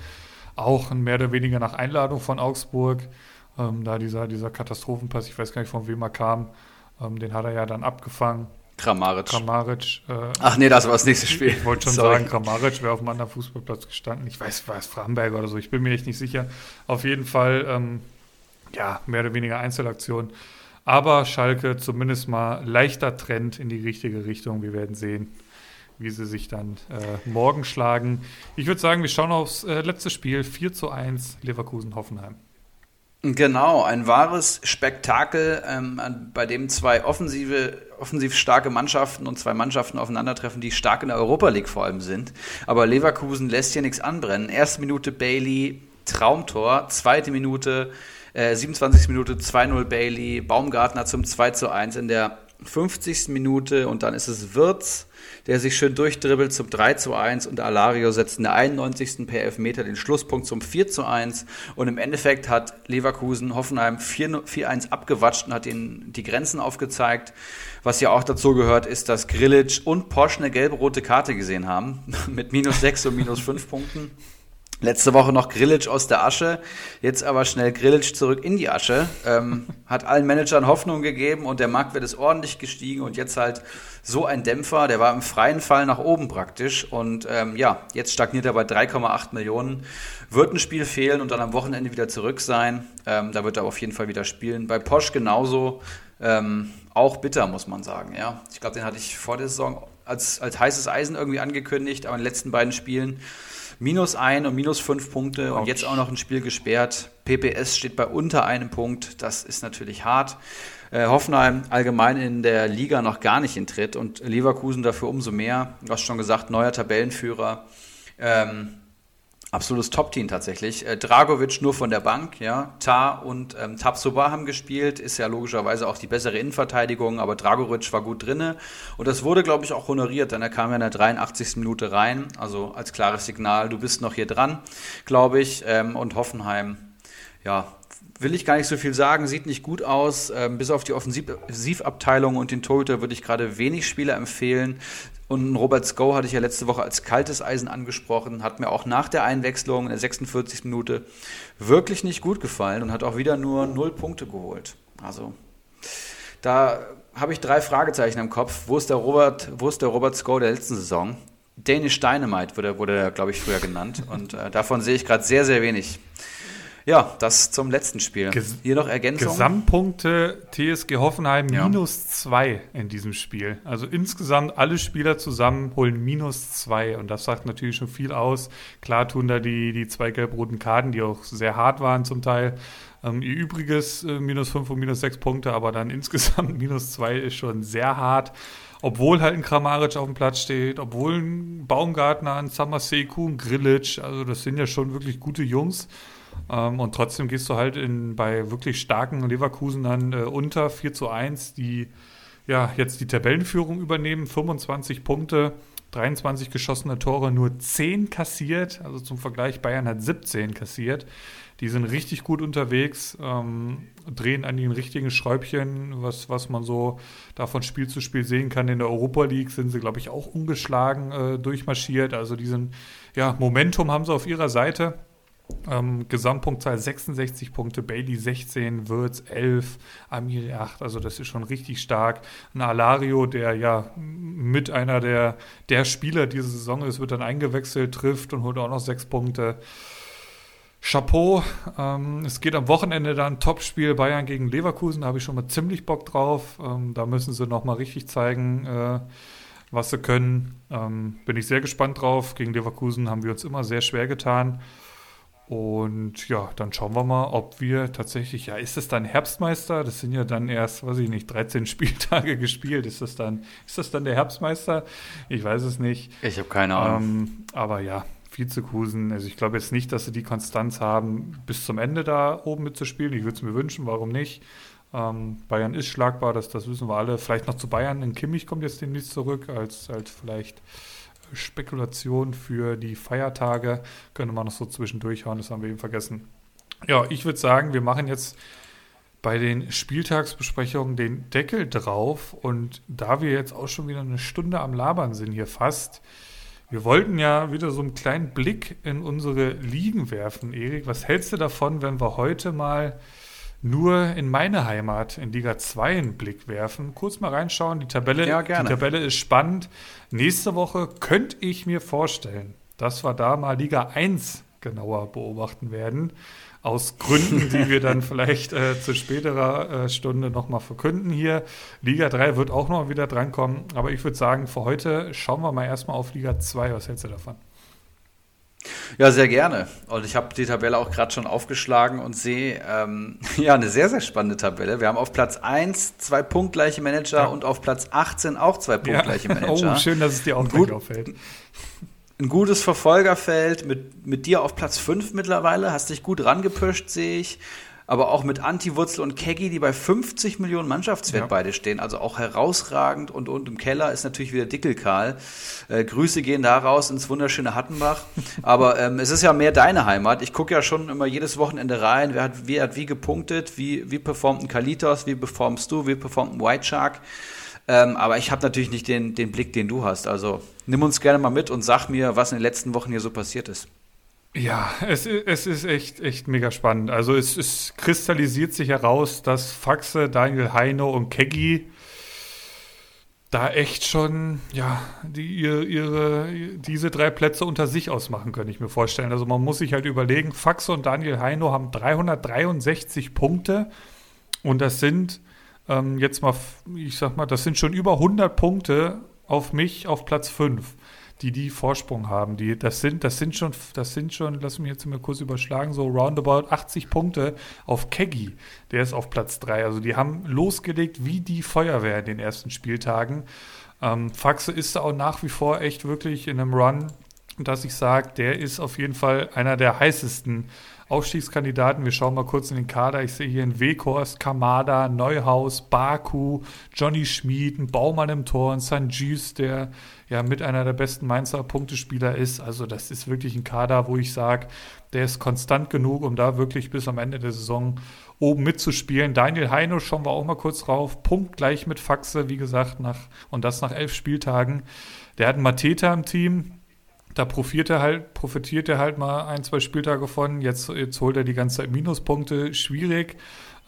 Auch mehr oder weniger nach Einladung von Augsburg. Ähm, da dieser, dieser Katastrophenpass, ich weiß gar nicht, von wem er kam, ähm, den hat er ja dann abgefangen. Kramaric. Kramaric. Äh, Ach nee, das war das nächste Spiel. Ich wollte schon Sorry. sagen, Kramaric wäre auf einem anderen Fußballplatz gestanden. Ich weiß, war es Framberg oder so, ich bin mir echt nicht sicher. Auf jeden Fall, ähm, ja, mehr oder weniger Einzelaktion. Aber Schalke zumindest mal leichter Trend in die richtige Richtung. Wir werden sehen, wie sie sich dann äh, morgen schlagen. Ich würde sagen, wir schauen aufs äh, letzte Spiel. 4 zu 1 Leverkusen-Hoffenheim. Genau, ein wahres Spektakel, ähm, bei dem zwei offensive, offensiv starke Mannschaften und zwei Mannschaften aufeinandertreffen, die stark in der Europa League vor allem sind. Aber Leverkusen lässt hier nichts anbrennen. Erste Minute Bailey, Traumtor. Zweite Minute äh, 27. Minute 2-0 Bailey, Baumgartner zum 2 1 in der 50. Minute und dann ist es Wirtz, der sich schön durchdribbelt zum 3 zu 1 und Alario setzt in der 91. per Elfmeter den Schlusspunkt zum 4 zu 1 und im Endeffekt hat Leverkusen Hoffenheim 4-1 abgewatscht und hat ihnen die Grenzen aufgezeigt. Was ja auch dazu gehört, ist, dass Grillitsch und Porsche eine gelbe-rote Karte gesehen haben mit minus 6 und minus 5 Punkten. Letzte Woche noch Grillitsch aus der Asche, jetzt aber schnell Grillitsch zurück in die Asche. Ähm, hat allen Managern Hoffnung gegeben und der Marktwert ist ordentlich gestiegen und jetzt halt so ein Dämpfer, der war im freien Fall nach oben praktisch und ähm, ja, jetzt stagniert er bei 3,8 Millionen. Wird ein Spiel fehlen und dann am Wochenende wieder zurück sein. Ähm, da wird er auf jeden Fall wieder spielen. Bei Posch genauso, ähm, auch bitter, muss man sagen. Ja, ich glaube, den hatte ich vor der Saison als, als heißes Eisen irgendwie angekündigt, aber in den letzten beiden Spielen minus ein und minus fünf Punkte und jetzt auch noch ein Spiel gesperrt. PPS steht bei unter einem Punkt. Das ist natürlich hart. Äh, Hoffenheim allgemein in der Liga noch gar nicht in Tritt und Leverkusen dafür umso mehr. Du hast schon gesagt, neuer Tabellenführer. Ähm, Absolutes Top-Team tatsächlich. Äh, Dragovic nur von der Bank, ja. Tar und ähm, Tabsoba haben gespielt, ist ja logischerweise auch die bessere Innenverteidigung, aber Dragovic war gut drinne. Und das wurde, glaube ich, auch honoriert, denn er kam ja in der 83. Minute rein, also als klares Signal, du bist noch hier dran, glaube ich. Ähm, und Hoffenheim, ja, will ich gar nicht so viel sagen, sieht nicht gut aus. Ähm, bis auf die Offensivabteilung und den Torhüter würde ich gerade wenig Spieler empfehlen. Und Robert Sko hatte ich ja letzte Woche als kaltes Eisen angesprochen, hat mir auch nach der Einwechslung in der 46. Minute wirklich nicht gut gefallen und hat auch wieder nur null Punkte geholt. Also da habe ich drei Fragezeichen im Kopf. Wo ist der Robert, wo ist der Robert Sko der letzten Saison? Danish Dynamite wurde, wurde glaube ich, früher genannt. Und äh, davon sehe ich gerade sehr, sehr wenig. Ja, das zum letzten Spiel. Ges Hier noch Ergänzung. Gesamtpunkte TSG Hoffenheim ja. minus zwei in diesem Spiel. Also insgesamt alle Spieler zusammen holen minus zwei. Und das sagt natürlich schon viel aus. Klar tun da die, die zwei gelb-roten Karten, die auch sehr hart waren zum Teil. Ähm, ihr übriges äh, minus fünf und minus sechs Punkte, aber dann insgesamt minus zwei ist schon sehr hart obwohl halt ein Kramaric auf dem Platz steht, obwohl ein Baumgartner, ein Samaseku, ein Grillitsch, also das sind ja schon wirklich gute Jungs. Ähm, und trotzdem gehst du halt in, bei wirklich starken Leverkusen dann äh, unter 4 zu 1, die ja jetzt die Tabellenführung übernehmen, 25 Punkte. 23 geschossene Tore, nur 10 kassiert. Also zum Vergleich, Bayern hat 17 kassiert. Die sind richtig gut unterwegs, ähm, drehen an den richtigen Schräubchen, was, was man so da von Spiel zu Spiel sehen kann. In der Europa League sind sie, glaube ich, auch ungeschlagen äh, durchmarschiert. Also diesen, ja, Momentum haben sie auf ihrer Seite. Ähm, Gesamtpunktzahl 66 Punkte, Bailey 16, Wirtz 11, Amiri 8, also das ist schon richtig stark. Ein Alario, der ja mit einer der, der Spieler diese Saison ist, wird dann eingewechselt, trifft und holt auch noch 6 Punkte. Chapeau, ähm, es geht am Wochenende dann Topspiel Bayern gegen Leverkusen, da habe ich schon mal ziemlich Bock drauf. Ähm, da müssen sie nochmal richtig zeigen, äh, was sie können. Ähm, bin ich sehr gespannt drauf. Gegen Leverkusen haben wir uns immer sehr schwer getan. Und ja, dann schauen wir mal, ob wir tatsächlich, ja, ist es dann Herbstmeister? Das sind ja dann erst, weiß ich nicht, 13 Spieltage gespielt. Ist das dann, ist das dann der Herbstmeister? Ich weiß es nicht. Ich habe keine Ahnung. Ähm, aber ja, Vizekusen, also ich glaube jetzt nicht, dass sie die Konstanz haben, bis zum Ende da oben mitzuspielen. Ich würde es mir wünschen, warum nicht? Ähm, Bayern ist schlagbar, das, das wissen wir alle. Vielleicht noch zu Bayern. In Kimmich kommt jetzt demnächst zurück, als, als vielleicht Spekulation für die Feiertage. Könnte man noch so zwischendurch hauen, das haben wir eben vergessen. Ja, ich würde sagen, wir machen jetzt bei den Spieltagsbesprechungen den Deckel drauf. Und da wir jetzt auch schon wieder eine Stunde am Labern sind hier fast, wir wollten ja wieder so einen kleinen Blick in unsere Ligen werfen, Erik. Was hältst du davon, wenn wir heute mal nur in meine Heimat, in Liga 2, einen Blick werfen. Kurz mal reinschauen. Die Tabelle, ja, die Tabelle ist spannend. Nächste Woche könnte ich mir vorstellen, dass wir da mal Liga 1 genauer beobachten werden. Aus Gründen, die wir dann vielleicht äh, zu späterer äh, Stunde nochmal verkünden hier. Liga 3 wird auch noch wieder drankommen. Aber ich würde sagen, für heute schauen wir mal erstmal auf Liga 2. Was hältst du davon? Ja, sehr gerne. Und ich habe die Tabelle auch gerade schon aufgeschlagen und sehe ähm, ja eine sehr, sehr spannende Tabelle. Wir haben auf Platz 1 zwei punktgleiche Manager ja. und auf Platz 18 auch zwei punktgleiche ja. Manager. Oh, schön, dass es dir auch gut auffällt. Ein gutes Verfolgerfeld mit, mit dir auf Platz 5 mittlerweile. Hast dich gut rangepusht, sehe ich. Aber auch mit Anti-Wurzel und Keggy, die bei 50 Millionen Mannschaftswert ja. beide stehen, also auch herausragend und, und im Keller ist natürlich wieder Dickelkarl. Äh, Grüße gehen da raus ins wunderschöne Hattenbach, aber ähm, es ist ja mehr deine Heimat. Ich gucke ja schon immer jedes Wochenende rein, wer hat, wer hat wie gepunktet, wie, wie performt ein Kalitos, wie performst du, wie performt ein White Shark. Ähm, aber ich habe natürlich nicht den, den Blick, den du hast. Also nimm uns gerne mal mit und sag mir, was in den letzten Wochen hier so passiert ist. Ja, es, es ist echt, echt mega spannend. Also es, es kristallisiert sich heraus, dass Faxe, Daniel Heino und Keggy da echt schon, ja, die, ihre, ihre, diese drei Plätze unter sich ausmachen, könnte ich mir vorstellen. Also man muss sich halt überlegen, Faxe und Daniel Heino haben 363 Punkte und das sind ähm, jetzt mal, ich sag mal, das sind schon über 100 Punkte auf mich auf Platz 5, die die Vorsprung haben. Die, das sind, das sind schon, das sind schon, lass mich jetzt mal kurz überschlagen, so roundabout 80 Punkte auf Keggy. Der ist auf Platz 3. Also die haben losgelegt wie die Feuerwehr in den ersten Spieltagen. Ähm, Faxe ist auch nach wie vor echt wirklich in einem Run, dass ich sage, der ist auf jeden Fall einer der heißesten Aufstiegskandidaten. Wir schauen mal kurz in den Kader. Ich sehe hier einen Weghorst, Kamada, Neuhaus, Baku, Johnny Schmid, ein Baumann im Tor, ein Sanjus, der ja mit einer der besten Mainzer Punktespieler ist. Also das ist wirklich ein Kader, wo ich sage, der ist konstant genug, um da wirklich bis am Ende der Saison oben mitzuspielen. Daniel Heino schauen wir auch mal kurz drauf. Punkt gleich mit Faxe, wie gesagt, nach, und das nach elf Spieltagen. Der hat einen Mateta im Team, da profitiert er halt, profitiert er halt mal ein, zwei Spieltage von. Jetzt, jetzt holt er die ganze Zeit Minuspunkte. Schwierig.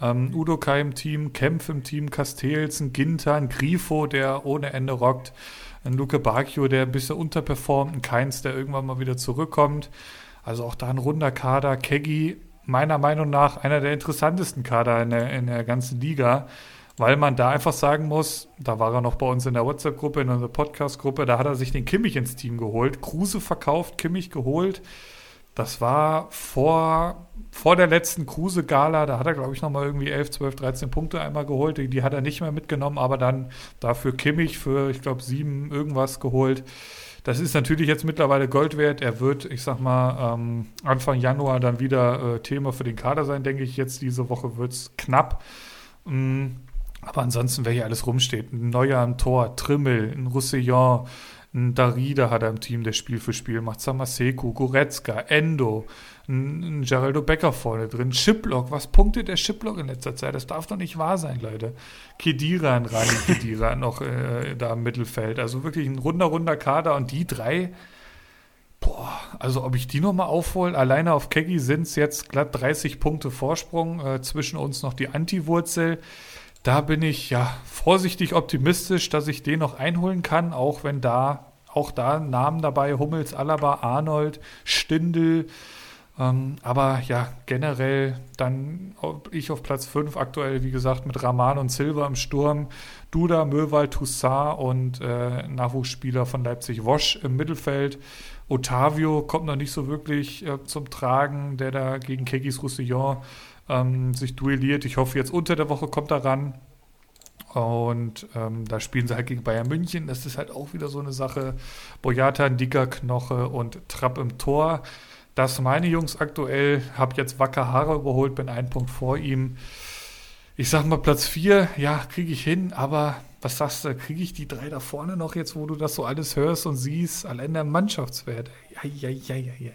Ähm, Udo Kai im Team, Kempf im Team, Castells, ein Ginter, Grifo, der ohne Ende rockt. Ein Luke Bacchio, der ein bisschen unterperformt. Ein Keins, der irgendwann mal wieder zurückkommt. Also auch da ein runder Kader. Keggy, meiner Meinung nach, einer der interessantesten Kader in der, in der ganzen Liga weil man da einfach sagen muss, da war er noch bei uns in der WhatsApp-Gruppe, in unserer Podcast-Gruppe, da hat er sich den Kimmich ins Team geholt, Kruse verkauft, Kimmich geholt. Das war vor, vor der letzten Kruse-Gala, da hat er, glaube ich, nochmal irgendwie 11, 12, 13 Punkte einmal geholt. Die, die, hat er nicht mehr mitgenommen, aber dann dafür Kimmich für, ich glaube, sieben irgendwas geholt. Das ist natürlich jetzt mittlerweile Gold wert. Er wird, ich sag mal, ähm, Anfang Januar dann wieder äh, Thema für den Kader sein, denke ich. Jetzt diese Woche wird es knapp. Mm. Aber ansonsten, wer hier alles rumsteht, ein Neuer am Tor, Trimmel, ein Roussillon, ein Darida hat er im Team, der Spiel für Spiel macht, Samaseku, Goretzka, Endo, ein, Geraldo Becker vorne drin, Shiplock, was punktet der Shiplock in letzter Zeit? Das darf doch nicht wahr sein, Leute. Kedira, ein Rani Kedira noch äh, da im Mittelfeld. Also wirklich ein runder, runder Kader und die drei, boah, also ob ich die nochmal aufhole, alleine auf Keggy sind es jetzt glatt 30 Punkte Vorsprung, äh, zwischen uns noch die Anti-Wurzel da bin ich ja vorsichtig optimistisch, dass ich den noch einholen kann, auch wenn da auch da Namen dabei, Hummels, Alaba, Arnold, Stindel. Ähm, aber ja, generell dann ich auf Platz 5 aktuell, wie gesagt, mit Rahman und Silva im Sturm, Duda, Möwald, Toussaint und äh, Nachwuchsspieler von Leipzig Wosch im Mittelfeld. Otavio kommt noch nicht so wirklich äh, zum Tragen, der da gegen Kegis Roussillon ähm, sich duelliert. Ich hoffe, jetzt unter der Woche kommt er ran. Und ähm, da spielen sie halt gegen Bayern München. Das ist halt auch wieder so eine Sache. Boyata, ein dicker Knoche und Trapp im Tor. Das meine Jungs aktuell. Hab jetzt Wacker Haare überholt, bin einen Punkt vor ihm. Ich sag mal, Platz 4, ja, kriege ich hin, aber was sagst du, kriege ich die drei da vorne noch jetzt, wo du das so alles hörst und siehst? Allein der Mannschaftswert. Eieieiei.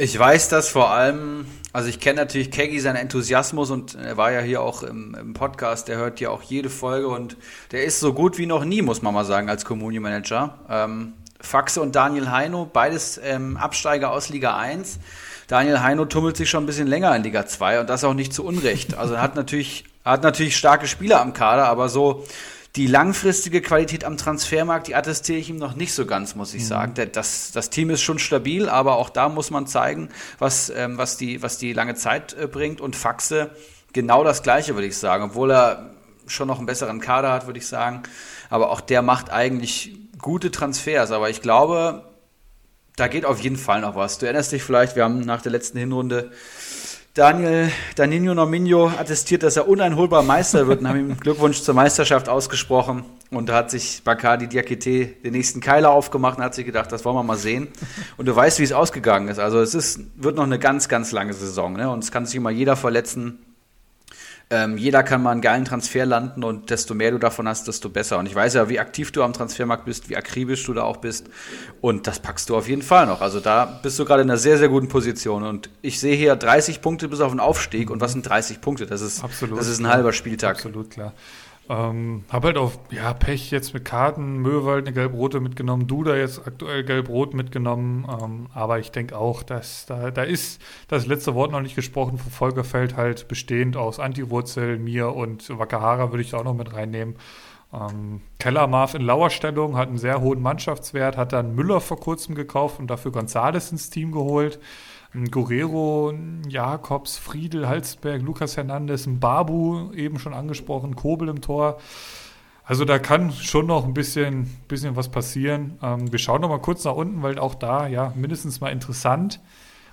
Ich weiß das vor allem, also ich kenne natürlich Keggy seinen Enthusiasmus und er war ja hier auch im, im, Podcast, der hört ja auch jede Folge und der ist so gut wie noch nie, muss man mal sagen, als Community Manager. Ähm, Faxe und Daniel Heino, beides ähm, Absteiger aus Liga 1. Daniel Heino tummelt sich schon ein bisschen länger in Liga 2 und das auch nicht zu Unrecht. Also er hat natürlich, hat natürlich starke Spieler am Kader, aber so die langfristige Qualität am Transfermarkt, die attestiere ich ihm noch nicht so ganz, muss ich mhm. sagen. Das, das Team ist schon stabil, aber auch da muss man zeigen, was, ähm, was, die, was die lange Zeit äh, bringt. Und Faxe genau das Gleiche, würde ich sagen. Obwohl er schon noch einen besseren Kader hat, würde ich sagen. Aber auch der macht eigentlich gute Transfers. Aber ich glaube, da geht auf jeden Fall noch was. Du erinnerst dich vielleicht, wir haben nach der letzten Hinrunde Daniel, Danilo Nominio attestiert, dass er uneinholbar Meister wird und haben ihm Glückwunsch zur Meisterschaft ausgesprochen. Und da hat sich Bacardi Diakite den nächsten Keiler aufgemacht und hat sich gedacht, das wollen wir mal sehen. Und du weißt, wie es ausgegangen ist. Also es ist, wird noch eine ganz, ganz lange Saison. Ne? Und es kann sich immer jeder verletzen. Ähm, jeder kann mal einen geilen Transfer landen und desto mehr du davon hast, desto besser. Und ich weiß ja, wie aktiv du am Transfermarkt bist, wie akribisch du da auch bist. Und das packst du auf jeden Fall noch. Also da bist du gerade in einer sehr, sehr guten Position. Und ich sehe hier 30 Punkte bis auf den Aufstieg. Und was sind 30 Punkte? Das ist, Absolut, das ist ein halber Spieltag. Absolut klar. Ähm, hab halt auf ja, Pech jetzt mit Karten, Möwald eine gelb-rote mitgenommen, Duda jetzt aktuell gelb-rot mitgenommen. Ähm, aber ich denke auch, dass da, da ist das letzte Wort noch nicht gesprochen. Für Volkerfeld halt bestehend aus Antiwurzel, mir und Wakahara würde ich da auch noch mit reinnehmen. Ähm, Kellermarf in Lauerstellung hat einen sehr hohen Mannschaftswert, hat dann Müller vor kurzem gekauft und dafür Gonzales ins Team geholt. Guerrero, Jakobs, Friedel, Halsberg, Lukas Hernandez, Babu, eben schon angesprochen, Kobel im Tor. Also da kann schon noch ein bisschen, bisschen was passieren. Ähm, wir schauen noch mal kurz nach unten, weil auch da ja mindestens mal interessant.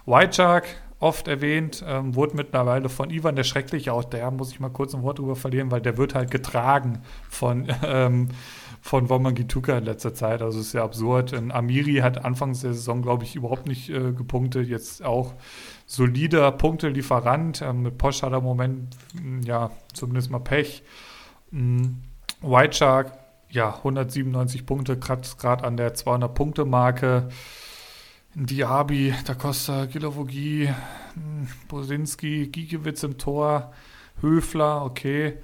White Shark, oft erwähnt, ähm, wurde mittlerweile von Ivan der Schreckliche, auch der muss ich mal kurz ein Wort drüber verlieren, weil der wird halt getragen von ähm, von Womangituka in letzter Zeit. Also ist ja absurd. Und Amiri hat anfangs der Saison, glaube ich, überhaupt nicht äh, gepunktet. Jetzt auch solider Punktelieferant. Ähm, mit Posch hat er im Moment, hm, ja, zumindest mal Pech. Mhm. White Shark, ja, 197 Punkte, gerade an der 200-Punkte-Marke. Diaby, Da Costa, Gilavogi, hm, Bosinski, Giekewitz im Tor, Höfler, okay.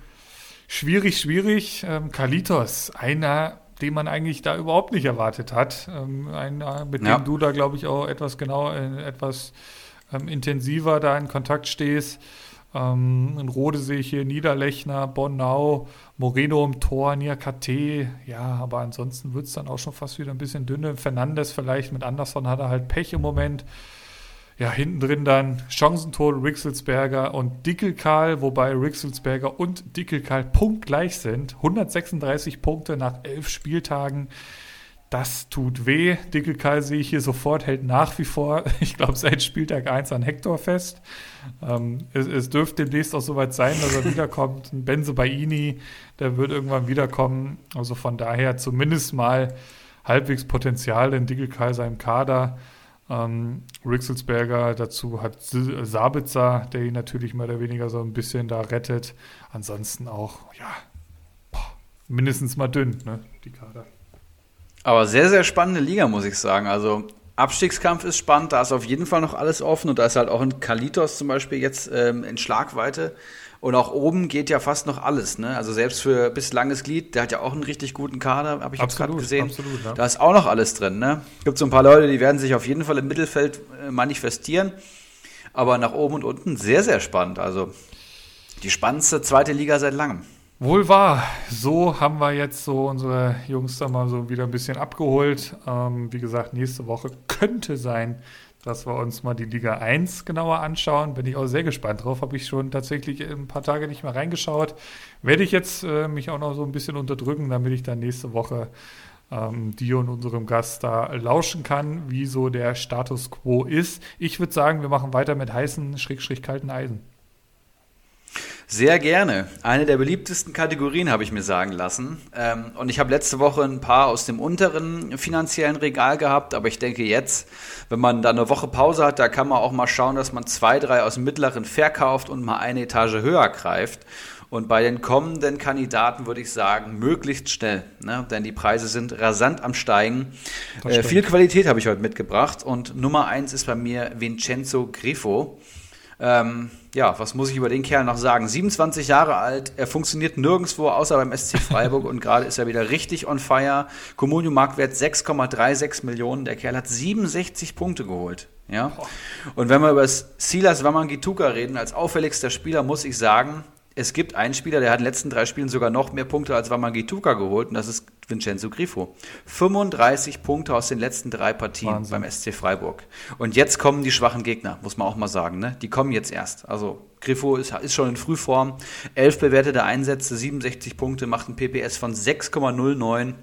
Schwierig, schwierig. Ähm, Kalitos, einer, den man eigentlich da überhaupt nicht erwartet hat. Ähm, einer, mit ja. dem du da, glaube ich, auch etwas genau, äh, etwas ähm, intensiver da in Kontakt stehst. Ähm, in Rode sehe ich hier Niederlechner, Bonnau, Moreno im Tor, Niakate. Ja, aber ansonsten wird es dann auch schon fast wieder ein bisschen dünne. Fernandes vielleicht, mit Anderson hat er halt Pech im Moment. Ja, hinten drin dann Chancentod, Rixelsberger und Dickelkarl, wobei Rixelsberger und Dickelkarl punktgleich sind. 136 Punkte nach elf Spieltagen. Das tut weh. Dickelkarl sehe ich hier sofort, hält nach wie vor, ich glaube, seit Spieltag 1 an Hector fest. Ähm, es, es, dürfte demnächst auch soweit sein, dass er wiederkommt. Ein Benze Baini, der wird irgendwann wiederkommen. Also von daher zumindest mal halbwegs Potenzial in Dickelkarl seinem Kader. Ähm, Rixelsberger dazu hat Sabitzer, der ihn natürlich mehr oder weniger so ein bisschen da rettet. Ansonsten auch, ja, boah, mindestens mal dünn, ne, die Kader. Aber sehr, sehr spannende Liga, muss ich sagen. Also Abstiegskampf ist spannend, da ist auf jeden Fall noch alles offen und da ist halt auch ein Kalitos zum Beispiel jetzt ähm, in Schlagweite. Und auch oben geht ja fast noch alles. Ne? Also selbst für bislanges Glied, der hat ja auch einen richtig guten Kader, habe ich gerade gesehen. Absolut, ja. Da ist auch noch alles drin. Ne? Gibt so ein paar Leute, die werden sich auf jeden Fall im Mittelfeld äh, manifestieren. Aber nach oben und unten sehr, sehr spannend. Also die spannendste zweite Liga seit langem. Wohl wahr. So haben wir jetzt so unsere Jungs da mal so wieder ein bisschen abgeholt. Ähm, wie gesagt, nächste Woche könnte sein, dass wir uns mal die Liga 1 genauer anschauen. Bin ich auch sehr gespannt drauf. Habe ich schon tatsächlich ein paar Tage nicht mehr reingeschaut. Werde ich jetzt äh, mich auch noch so ein bisschen unterdrücken, damit ich dann nächste Woche ähm, dir und unserem Gast da lauschen kann, wie so der Status quo ist. Ich würde sagen, wir machen weiter mit heißen, schräg, schräg kalten Eisen. Sehr gerne. Eine der beliebtesten Kategorien habe ich mir sagen lassen. Ähm, und ich habe letzte Woche ein paar aus dem unteren finanziellen Regal gehabt, aber ich denke jetzt, wenn man da eine Woche Pause hat, da kann man auch mal schauen, dass man zwei, drei aus dem mittleren verkauft und mal eine Etage höher greift. Und bei den kommenden Kandidaten würde ich sagen, möglichst schnell, ne? denn die Preise sind rasant am Steigen. Äh, viel Qualität habe ich heute mitgebracht und Nummer eins ist bei mir Vincenzo Grifo. Ähm, ja, was muss ich über den Kerl noch sagen? 27 Jahre alt, er funktioniert nirgendwo außer beim SC Freiburg und gerade ist er wieder richtig on fire. Comunio Marktwert 6,36 Millionen. Der Kerl hat 67 Punkte geholt. Ja? Und wenn wir über Silas Wamangituka reden, als auffälligster Spieler, muss ich sagen, es gibt einen Spieler, der hat in den letzten drei Spielen sogar noch mehr Punkte als Wamangituka geholt und das ist Vincenzo Grifo. 35 Punkte aus den letzten drei Partien Wahnsinn. beim SC Freiburg. Und jetzt kommen die schwachen Gegner, muss man auch mal sagen. Ne? Die kommen jetzt erst. Also Grifo ist, ist schon in Frühform. Elf bewertete Einsätze, 67 Punkte, macht ein PPS von 6,09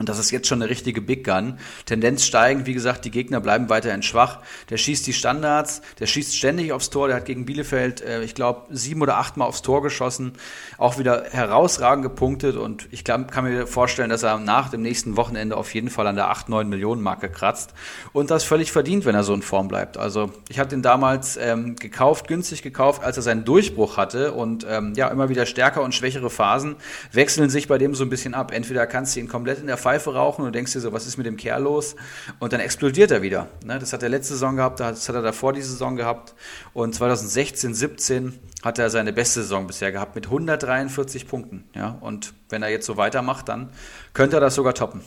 Und das ist jetzt schon eine richtige Big Gun. Tendenz steigend, wie gesagt, die Gegner bleiben weiterhin schwach. Der schießt die Standards, der schießt ständig aufs Tor. Der hat gegen Bielefeld, äh, ich glaube, sieben oder achtmal aufs Tor geschossen. Auch wieder herausragend gepunktet. Und ich glaub, kann mir vorstellen, dass er nach dem nächsten Wochenende auf jeden Fall an der 8, 9 Millionen Marke kratzt. Und das völlig verdient, wenn er so in Form bleibt. Also ich hatte ihn damals ähm, gekauft, günstig gekauft, als er seinen Durchbruch hatte. Und ähm, ja, immer wieder stärker und schwächere Phasen wechseln sich bei dem so ein bisschen ab. Entweder kannst du ihn komplett in der Pfeife rauchen und denkst dir so, was ist mit dem Kerl los? Und dann explodiert er wieder. Ne? Das hat er letzte Saison gehabt, das hat er davor die Saison gehabt. Und 2016, 17 hat er seine beste Saison bisher gehabt mit 143 Punkten. Ja? Und wenn er jetzt so weitermacht, dann könnte er das sogar toppen.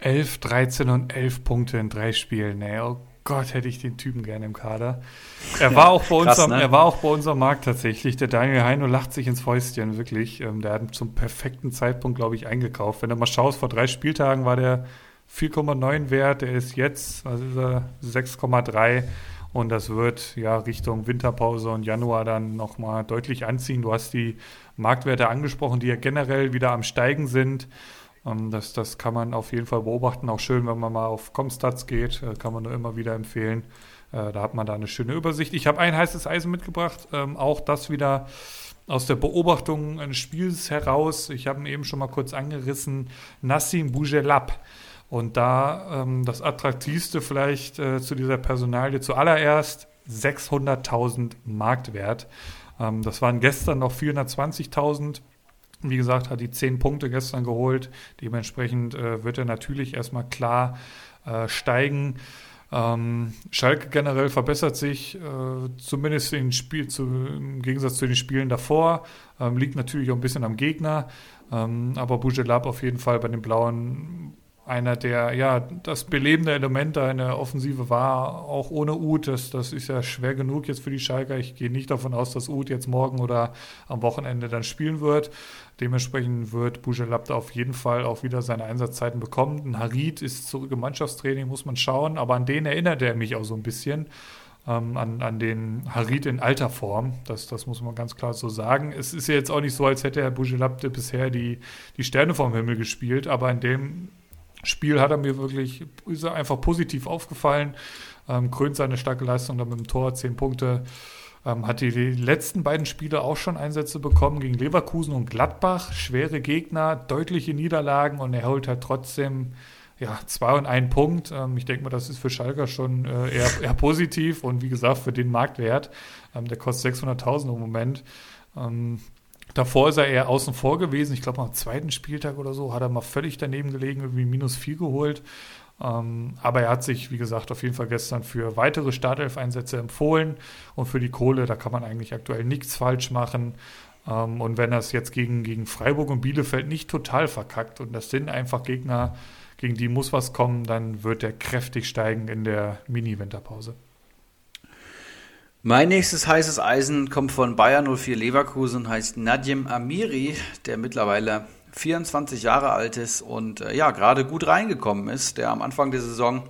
11, 13 und 11 Punkte in drei Spielen. Ey. Gott, hätte ich den Typen gerne im Kader. Er war auch bei uns, Krass, ne? er war auch bei unserem Markt tatsächlich. Der Daniel Heino lacht sich ins Fäustchen, wirklich. Ähm, der hat zum perfekten Zeitpunkt, glaube ich, eingekauft. Wenn du mal schaust, vor drei Spieltagen war der 4,9 wert. Der ist jetzt, was ist er, 6,3. Und das wird ja Richtung Winterpause und Januar dann nochmal deutlich anziehen. Du hast die Marktwerte angesprochen, die ja generell wieder am Steigen sind. Ähm, das, das kann man auf jeden Fall beobachten. Auch schön, wenn man mal auf Comstats geht, äh, kann man nur immer wieder empfehlen. Äh, da hat man da eine schöne Übersicht. Ich habe ein heißes Eisen mitgebracht, ähm, auch das wieder aus der Beobachtung eines Spiels heraus. Ich habe ihn eben schon mal kurz angerissen. Nassim Bougelab. Und da ähm, das attraktivste vielleicht äh, zu dieser Personalie zuallererst 600.000 Marktwert. Ähm, das waren gestern noch 420.000. Wie gesagt, hat die zehn Punkte gestern geholt. Dementsprechend äh, wird er natürlich erstmal klar äh, steigen. Ähm, Schalke generell verbessert sich, äh, zumindest in Spiel, zu, im Gegensatz zu den Spielen davor. Ähm, liegt natürlich auch ein bisschen am Gegner. Ähm, aber Bujelab auf jeden Fall bei den Blauen einer der, ja, das belebende Element da in der Offensive war, auch ohne Uth. Das, das ist ja schwer genug jetzt für die Schalker. Ich gehe nicht davon aus, dass Uth jetzt morgen oder am Wochenende dann spielen wird. Dementsprechend wird Bujelab da auf jeden Fall auch wieder seine Einsatzzeiten bekommen. Ein Harid ist zurück im Mannschaftstraining, muss man schauen. Aber an den erinnert er mich auch so ein bisschen. Ähm, an, an den Harid in alter Form. Das, das muss man ganz klar so sagen. Es ist ja jetzt auch nicht so, als hätte Herr Bujelab bisher die, die Sterne vom Himmel gespielt, aber in dem Spiel hat er mir wirklich ist er einfach positiv aufgefallen. Ähm, krönt seine starke Leistung dann mit dem Tor, zehn Punkte. Ähm, hat die, die letzten beiden Spiele auch schon Einsätze bekommen gegen Leverkusen und Gladbach. Schwere Gegner, deutliche Niederlagen und er holt halt trotzdem ja, zwei und einen Punkt. Ähm, ich denke mal, das ist für Schalker schon äh, eher, eher, positiv und wie gesagt, für den Marktwert, ähm, der kostet 600.000 im Moment. Ähm, Davor ist er eher außen vor gewesen. Ich glaube, am zweiten Spieltag oder so hat er mal völlig daneben gelegen, irgendwie minus 4 geholt. Ähm, aber er hat sich, wie gesagt, auf jeden Fall gestern für weitere Startelf-Einsätze empfohlen. Und für die Kohle, da kann man eigentlich aktuell nichts falsch machen. Ähm, und wenn er es jetzt gegen, gegen Freiburg und Bielefeld nicht total verkackt, und das sind einfach Gegner, gegen die muss was kommen, dann wird er kräftig steigen in der Mini-Winterpause. Mein nächstes heißes Eisen kommt von Bayern 04 Leverkusen, heißt Nadjem Amiri, der mittlerweile 24 Jahre alt ist und äh, ja, gerade gut reingekommen ist, der am Anfang der Saison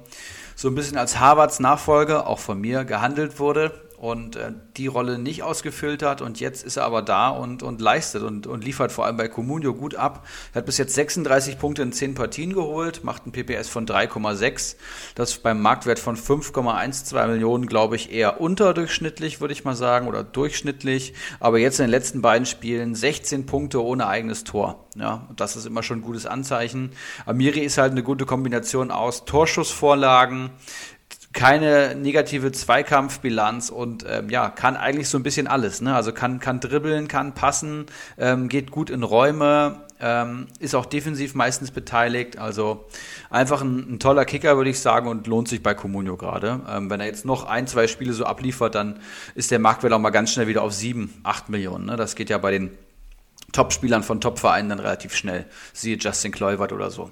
so ein bisschen als Harvards Nachfolger, auch von mir, gehandelt wurde und äh, die Rolle nicht ausgefüllt hat und jetzt ist er aber da und, und leistet und, und liefert vor allem bei Comunio gut ab. Er hat bis jetzt 36 Punkte in 10 Partien geholt, macht ein PPS von 3,6. Das ist beim Marktwert von 5,12 Millionen, glaube ich, eher unterdurchschnittlich, würde ich mal sagen, oder durchschnittlich. Aber jetzt in den letzten beiden Spielen 16 Punkte ohne eigenes Tor. Ja, das ist immer schon ein gutes Anzeichen. Amiri ist halt eine gute Kombination aus Torschussvorlagen, keine negative Zweikampfbilanz und ähm, ja, kann eigentlich so ein bisschen alles. Ne? Also kann, kann dribbeln, kann passen, ähm, geht gut in Räume, ähm, ist auch defensiv meistens beteiligt. Also einfach ein, ein, toller Kicker, würde ich sagen, und lohnt sich bei Comunio gerade. Ähm, wenn er jetzt noch ein, zwei Spiele so abliefert, dann ist der Marktwert auch mal ganz schnell wieder auf sieben, acht Millionen. Ne? Das geht ja bei den Top-Spielern von Top-Vereinen dann relativ schnell. Siehe Justin Kluivert oder so.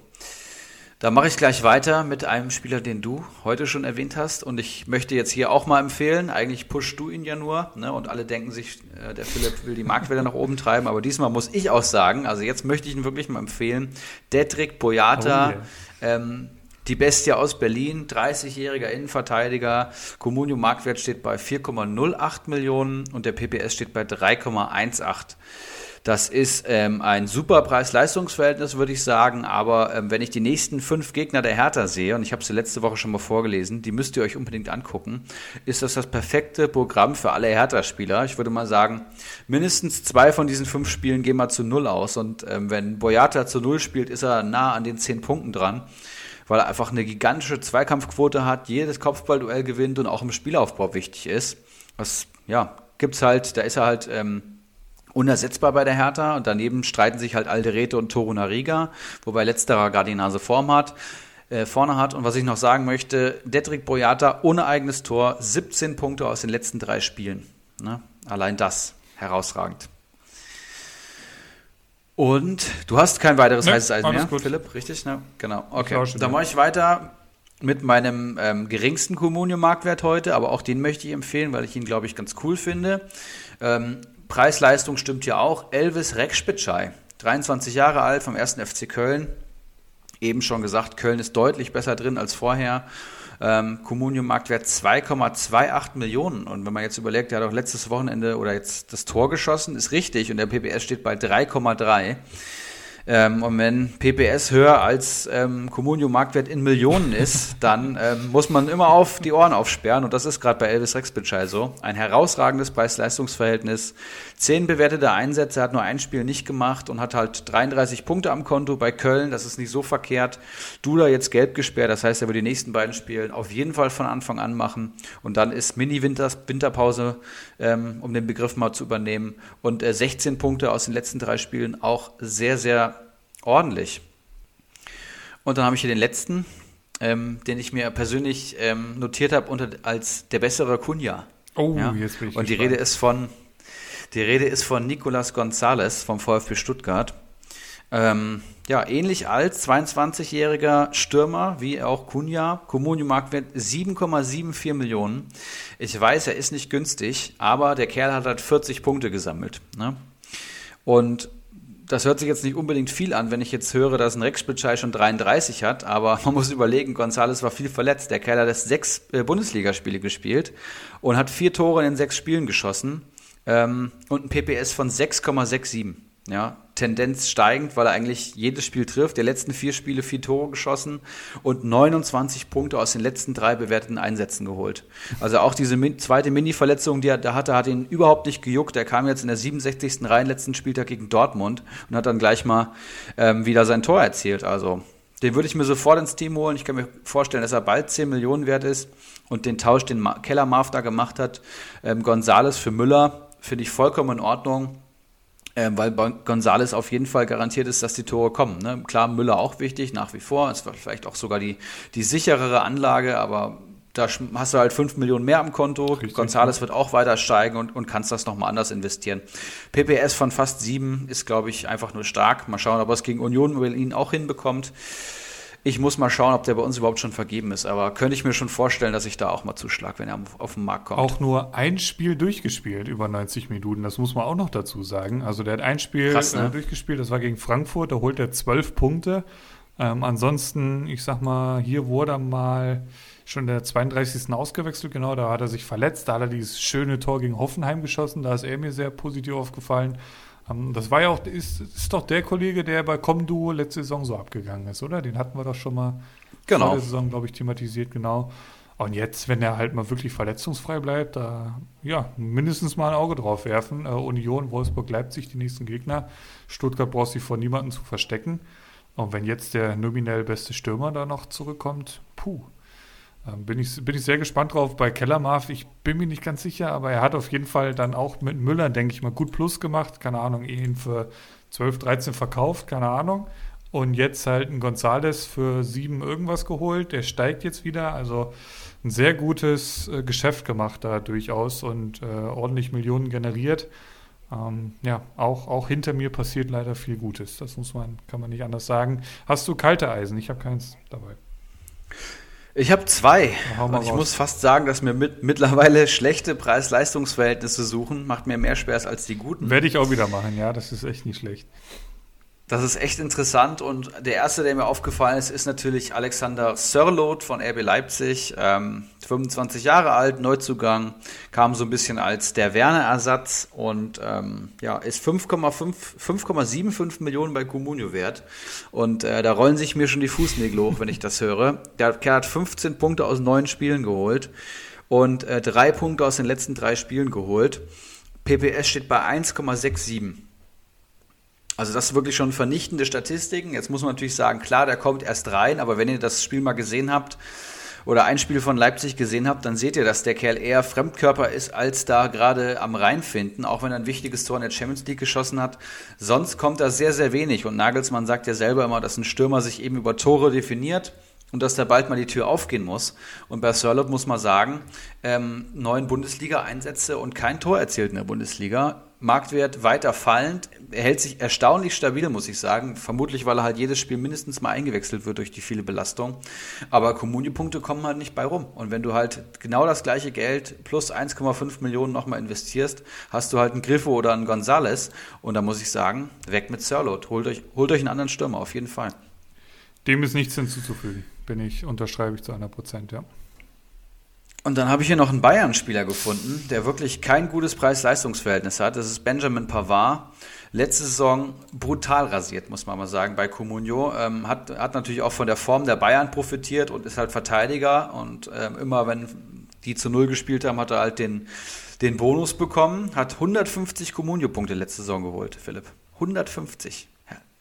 Da mache ich gleich weiter mit einem Spieler, den du heute schon erwähnt hast. Und ich möchte jetzt hier auch mal empfehlen, eigentlich pushst du ihn ja nur, ne? Und alle denken sich, äh, der Philipp will die Marktwerte nach oben treiben, aber diesmal muss ich auch sagen, also jetzt möchte ich ihn wirklich mal empfehlen. Dedrick Boyata, oh, yeah. ähm, die Bestie aus Berlin, 30-jähriger Innenverteidiger. Comunio Marktwert steht bei 4,08 Millionen und der PPS steht bei 3,18. Das ist ähm, ein super Preis-Leistungs-Verhältnis, würde ich sagen. Aber ähm, wenn ich die nächsten fünf Gegner der Hertha sehe, und ich habe sie letzte Woche schon mal vorgelesen, die müsst ihr euch unbedingt angucken, ist das das perfekte Programm für alle Hertha-Spieler. Ich würde mal sagen, mindestens zwei von diesen fünf Spielen gehen mal zu null aus. Und ähm, wenn Boyata zu null spielt, ist er nah an den zehn Punkten dran weil er einfach eine gigantische Zweikampfquote hat, jedes Kopfballduell gewinnt und auch im Spielaufbau wichtig ist. Was, ja, gibt's halt, da ist er halt ähm, unersetzbar bei der Hertha und daneben streiten sich halt Alderete und Toru Nariga, wobei letzterer gerade die Nase vorn hat, äh, vorne hat. Und was ich noch sagen möchte, Detrick Boyata ohne eigenes Tor, 17 Punkte aus den letzten drei Spielen. Ne? Allein das herausragend. Und du hast kein weiteres nee, heißes Eisen mehr, gut. Philipp, richtig? Ne? Genau. Okay. Dann mache ich weiter mit meinem ähm, geringsten Communio-Marktwert heute, aber auch den möchte ich empfehlen, weil ich ihn, glaube ich, ganz cool finde. Ähm, Preis-Leistung stimmt ja auch. Elvis Rekspitschei, 23 Jahre alt, vom 1. FC Köln. Eben schon gesagt, Köln ist deutlich besser drin als vorher. Ähm, Communium-Marktwert 2,28 Millionen. Und wenn man jetzt überlegt, er hat auch letztes Wochenende oder jetzt das Tor geschossen, ist richtig. Und der PPS steht bei 3,3. Ähm, und wenn PPS höher als ähm, Communio-Marktwert in Millionen ist, dann ähm, muss man immer auf die Ohren aufsperren. Und das ist gerade bei Elvis Rexbitschei so. Ein herausragendes Preis-Leistungs-Verhältnis. Zehn bewertete Einsätze, hat nur ein Spiel nicht gemacht und hat halt 33 Punkte am Konto bei Köln. Das ist nicht so verkehrt. Dula jetzt gelb gesperrt, das heißt, er wird die nächsten beiden Spielen auf jeden Fall von Anfang an machen. Und dann ist Mini-Winterpause, ähm, um den Begriff mal zu übernehmen. Und äh, 16 Punkte aus den letzten drei Spielen auch sehr, sehr ordentlich. Und dann habe ich hier den letzten, ähm, den ich mir persönlich ähm, notiert habe als der bessere Kunja. Oh, ja? jetzt bin ich Und die Rede ist von die Rede ist von Nicolas González vom VfB Stuttgart. Ähm, ja, ähnlich alt, 22-jähriger Stürmer wie auch Kunja. Comunio Marktwert 7,74 Millionen. Ich weiß, er ist nicht günstig, aber der Kerl hat halt 40 Punkte gesammelt. Ne? Und das hört sich jetzt nicht unbedingt viel an, wenn ich jetzt höre, dass ein Rex Bitschei schon 33 hat, aber man muss überlegen, González war viel verletzt. Der Kerl hat sechs äh, Bundesligaspiele gespielt und hat vier Tore in sechs Spielen geschossen ähm, und ein PPS von 6,67. Ja, Tendenz steigend, weil er eigentlich jedes Spiel trifft. Der letzten vier Spiele vier Tore geschossen und 29 Punkte aus den letzten drei bewerteten Einsätzen geholt. Also auch diese zweite Mini-Verletzung, die er da hatte, hat ihn überhaupt nicht gejuckt. Er kam jetzt in der 67. Reihe letzten Spieltag gegen Dortmund und hat dann gleich mal ähm, wieder sein Tor erzielt. Also den würde ich mir sofort ins Team holen. Ich kann mir vorstellen, dass er bald 10 Millionen wert ist und den Tausch, den Keller Marv da gemacht hat, ähm, Gonzales für Müller, finde ich vollkommen in Ordnung. Ähm, weil Gonzales auf jeden Fall garantiert ist, dass die Tore kommen. Ne? Klar, Müller auch wichtig, nach wie vor. Es war vielleicht auch sogar die, die sicherere Anlage, aber da hast du halt 5 Millionen mehr am Konto. Richtig, Gonzales wird auch weiter steigen und, und kannst das nochmal anders investieren. PPS von fast 7 ist, glaube ich, einfach nur stark. Mal schauen, ob er es gegen Union Berlin auch hinbekommt. Ich muss mal schauen, ob der bei uns überhaupt schon vergeben ist. Aber könnte ich mir schon vorstellen, dass ich da auch mal zuschlag, wenn er auf den Markt kommt. Auch nur ein Spiel durchgespielt über 90 Minuten. Das muss man auch noch dazu sagen. Also der hat ein Spiel Krass, ne? äh, durchgespielt. Das war gegen Frankfurt. Da holt er 12 Punkte. Ähm, ansonsten, ich sag mal, hier wurde er mal schon der 32. ausgewechselt, genau, da hat er sich verletzt, da hat er dieses schöne Tor gegen Hoffenheim geschossen, da ist er mir sehr positiv aufgefallen. Ähm, das war ja auch, ist, ist doch der Kollege, der bei Comduo letzte Saison so abgegangen ist, oder? Den hatten wir doch schon mal genau. vor der Saison, glaube ich, thematisiert, genau. Und jetzt, wenn er halt mal wirklich verletzungsfrei bleibt, da ja, mindestens mal ein Auge drauf werfen. Äh, Union, Wolfsburg, Leipzig, die nächsten Gegner. Stuttgart braucht sich vor niemandem zu verstecken. Und wenn jetzt der nominell beste Stürmer da noch zurückkommt, puh. Ähm, bin, ich, bin ich sehr gespannt drauf. Bei Kellermarf, ich bin mir nicht ganz sicher, aber er hat auf jeden Fall dann auch mit Müller, denke ich mal, gut Plus gemacht. Keine Ahnung, ihn für 12, 13 verkauft, keine Ahnung. Und jetzt halt ein Gonzales für 7 irgendwas geholt. Der steigt jetzt wieder. Also ein sehr gutes äh, Geschäft gemacht da durchaus und äh, ordentlich Millionen generiert. Ähm, ja, auch, auch hinter mir passiert leider viel Gutes. Das muss man, kann man nicht anders sagen. Hast du kalte Eisen? Ich habe keins dabei. Ich habe zwei. Und ich raus. muss fast sagen, dass mir mit, mittlerweile schlechte Preis-Leistungs-Verhältnisse suchen, macht mir mehr Spaß als die guten. Werde ich auch wieder machen, ja, das ist echt nicht schlecht. Das ist echt interessant und der erste, der mir aufgefallen ist, ist natürlich Alexander Sörloth von RB Leipzig, ähm, 25 Jahre alt, Neuzugang, kam so ein bisschen als der Werner-Ersatz und ähm, ja, ist 5,75 Millionen bei Comunio wert und äh, da rollen sich mir schon die Fußnägel hoch, wenn ich das höre. Der Kerl hat 15 Punkte aus neun Spielen geholt und äh, drei Punkte aus den letzten drei Spielen geholt. PPS steht bei 1,67. Also das ist wirklich schon vernichtende Statistiken. Jetzt muss man natürlich sagen, klar, der kommt erst rein, aber wenn ihr das Spiel mal gesehen habt oder ein Spiel von Leipzig gesehen habt, dann seht ihr, dass der Kerl eher Fremdkörper ist, als da gerade am Reinfinden, auch wenn er ein wichtiges Tor in der Champions League geschossen hat. Sonst kommt da sehr, sehr wenig. Und Nagelsmann sagt ja selber immer, dass ein Stürmer sich eben über Tore definiert und dass da bald mal die Tür aufgehen muss. Und bei Sörlot muss man sagen, ähm, neun Bundesliga-Einsätze und kein Tor erzielt in der Bundesliga. Marktwert weiter fallend. Er hält sich erstaunlich stabil, muss ich sagen. Vermutlich, weil er halt jedes Spiel mindestens mal eingewechselt wird durch die viele Belastung. Aber Kommunio-Punkte kommen halt nicht bei rum. Und wenn du halt genau das gleiche Geld plus 1,5 Millionen nochmal investierst, hast du halt einen Griffo oder einen Gonzales. Und da muss ich sagen, weg mit Sirlot. Holt euch, holt euch einen anderen Stürmer, auf jeden Fall. Dem ist nichts hinzuzufügen. Bin ich, unterschreibe ich zu einer Prozent, ja. Und dann habe ich hier noch einen Bayern-Spieler gefunden, der wirklich kein gutes Preis-Leistungs-Verhältnis hat. Das ist Benjamin Pavard. Letzte Saison brutal rasiert, muss man mal sagen, bei Comunio. Ähm, hat, hat natürlich auch von der Form der Bayern profitiert und ist halt Verteidiger. Und ähm, immer, wenn die zu Null gespielt haben, hat er halt den, den Bonus bekommen. Hat 150 Comunio-Punkte letzte Saison geholt, Philipp. 150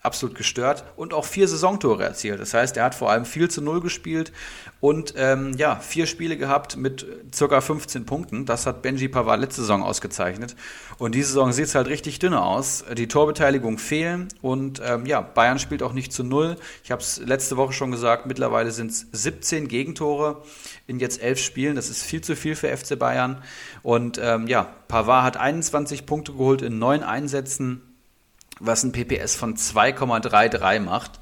absolut gestört und auch vier Saisontore erzielt. Das heißt, er hat vor allem viel zu Null gespielt und ähm, ja, vier Spiele gehabt mit circa 15 Punkten. Das hat Benji Pavard letzte Saison ausgezeichnet. Und diese Saison sieht es halt richtig dünne aus. Die Torbeteiligung fehlen und ähm, ja, Bayern spielt auch nicht zu Null. Ich habe es letzte Woche schon gesagt, mittlerweile sind es 17 Gegentore in jetzt elf Spielen. Das ist viel zu viel für FC Bayern. Und ähm, ja, Pavard hat 21 Punkte geholt in neun Einsätzen was ein PPS von 2,33 macht.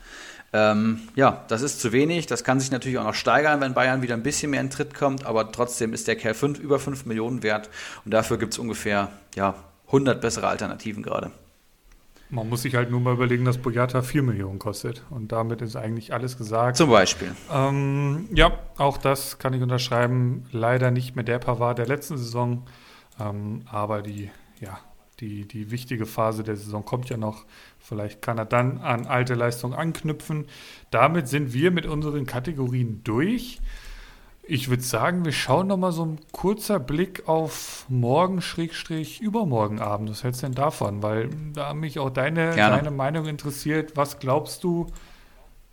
Ähm, ja, das ist zu wenig. Das kann sich natürlich auch noch steigern, wenn Bayern wieder ein bisschen mehr in Tritt kommt. Aber trotzdem ist der Kerl fünf, über 5 Millionen wert. Und dafür gibt es ungefähr ja, 100 bessere Alternativen gerade. Man muss sich halt nur mal überlegen, dass Boyata 4 Millionen kostet. Und damit ist eigentlich alles gesagt. Zum Beispiel. Ähm, ja, auch das kann ich unterschreiben. Leider nicht mehr der Pavard der letzten Saison. Ähm, aber die, ja, die, die wichtige Phase der Saison kommt ja noch. Vielleicht kann er dann an alte Leistung anknüpfen. Damit sind wir mit unseren Kategorien durch. Ich würde sagen, wir schauen noch mal so ein kurzer Blick auf morgen Schrägstrich übermorgen Abend. Was hältst du denn davon? Weil da mich auch deine, deine Meinung interessiert. Was glaubst du,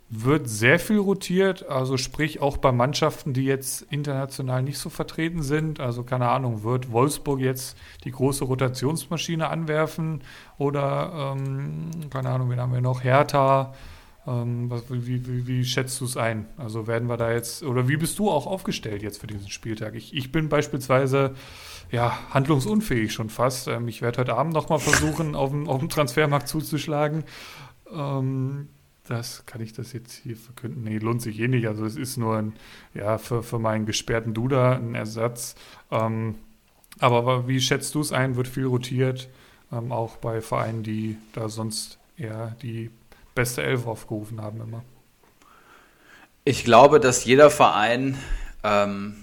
wird sehr viel rotiert, also sprich auch bei Mannschaften, die jetzt international nicht so vertreten sind. Also keine Ahnung, wird Wolfsburg jetzt die große Rotationsmaschine anwerfen oder ähm, keine Ahnung, wen haben wir noch? Hertha. Ähm, was, wie, wie, wie, schätzt du es ein? Also werden wir da jetzt, oder wie bist du auch aufgestellt jetzt für diesen Spieltag? Ich, ich bin beispielsweise ja, handlungsunfähig schon fast. Ähm, ich werde heute Abend nochmal versuchen, auf dem, auf dem Transfermarkt zuzuschlagen. Ähm, das kann ich das jetzt hier verkünden. Nee, lohnt sich eh nicht. Also es ist nur ein, ja, für, für meinen gesperrten Duda ein Ersatz. Ähm, aber wie schätzt du es ein? Wird viel rotiert, ähm, auch bei Vereinen, die da sonst eher die beste Elf aufgerufen haben immer. Ich glaube, dass jeder Verein ähm,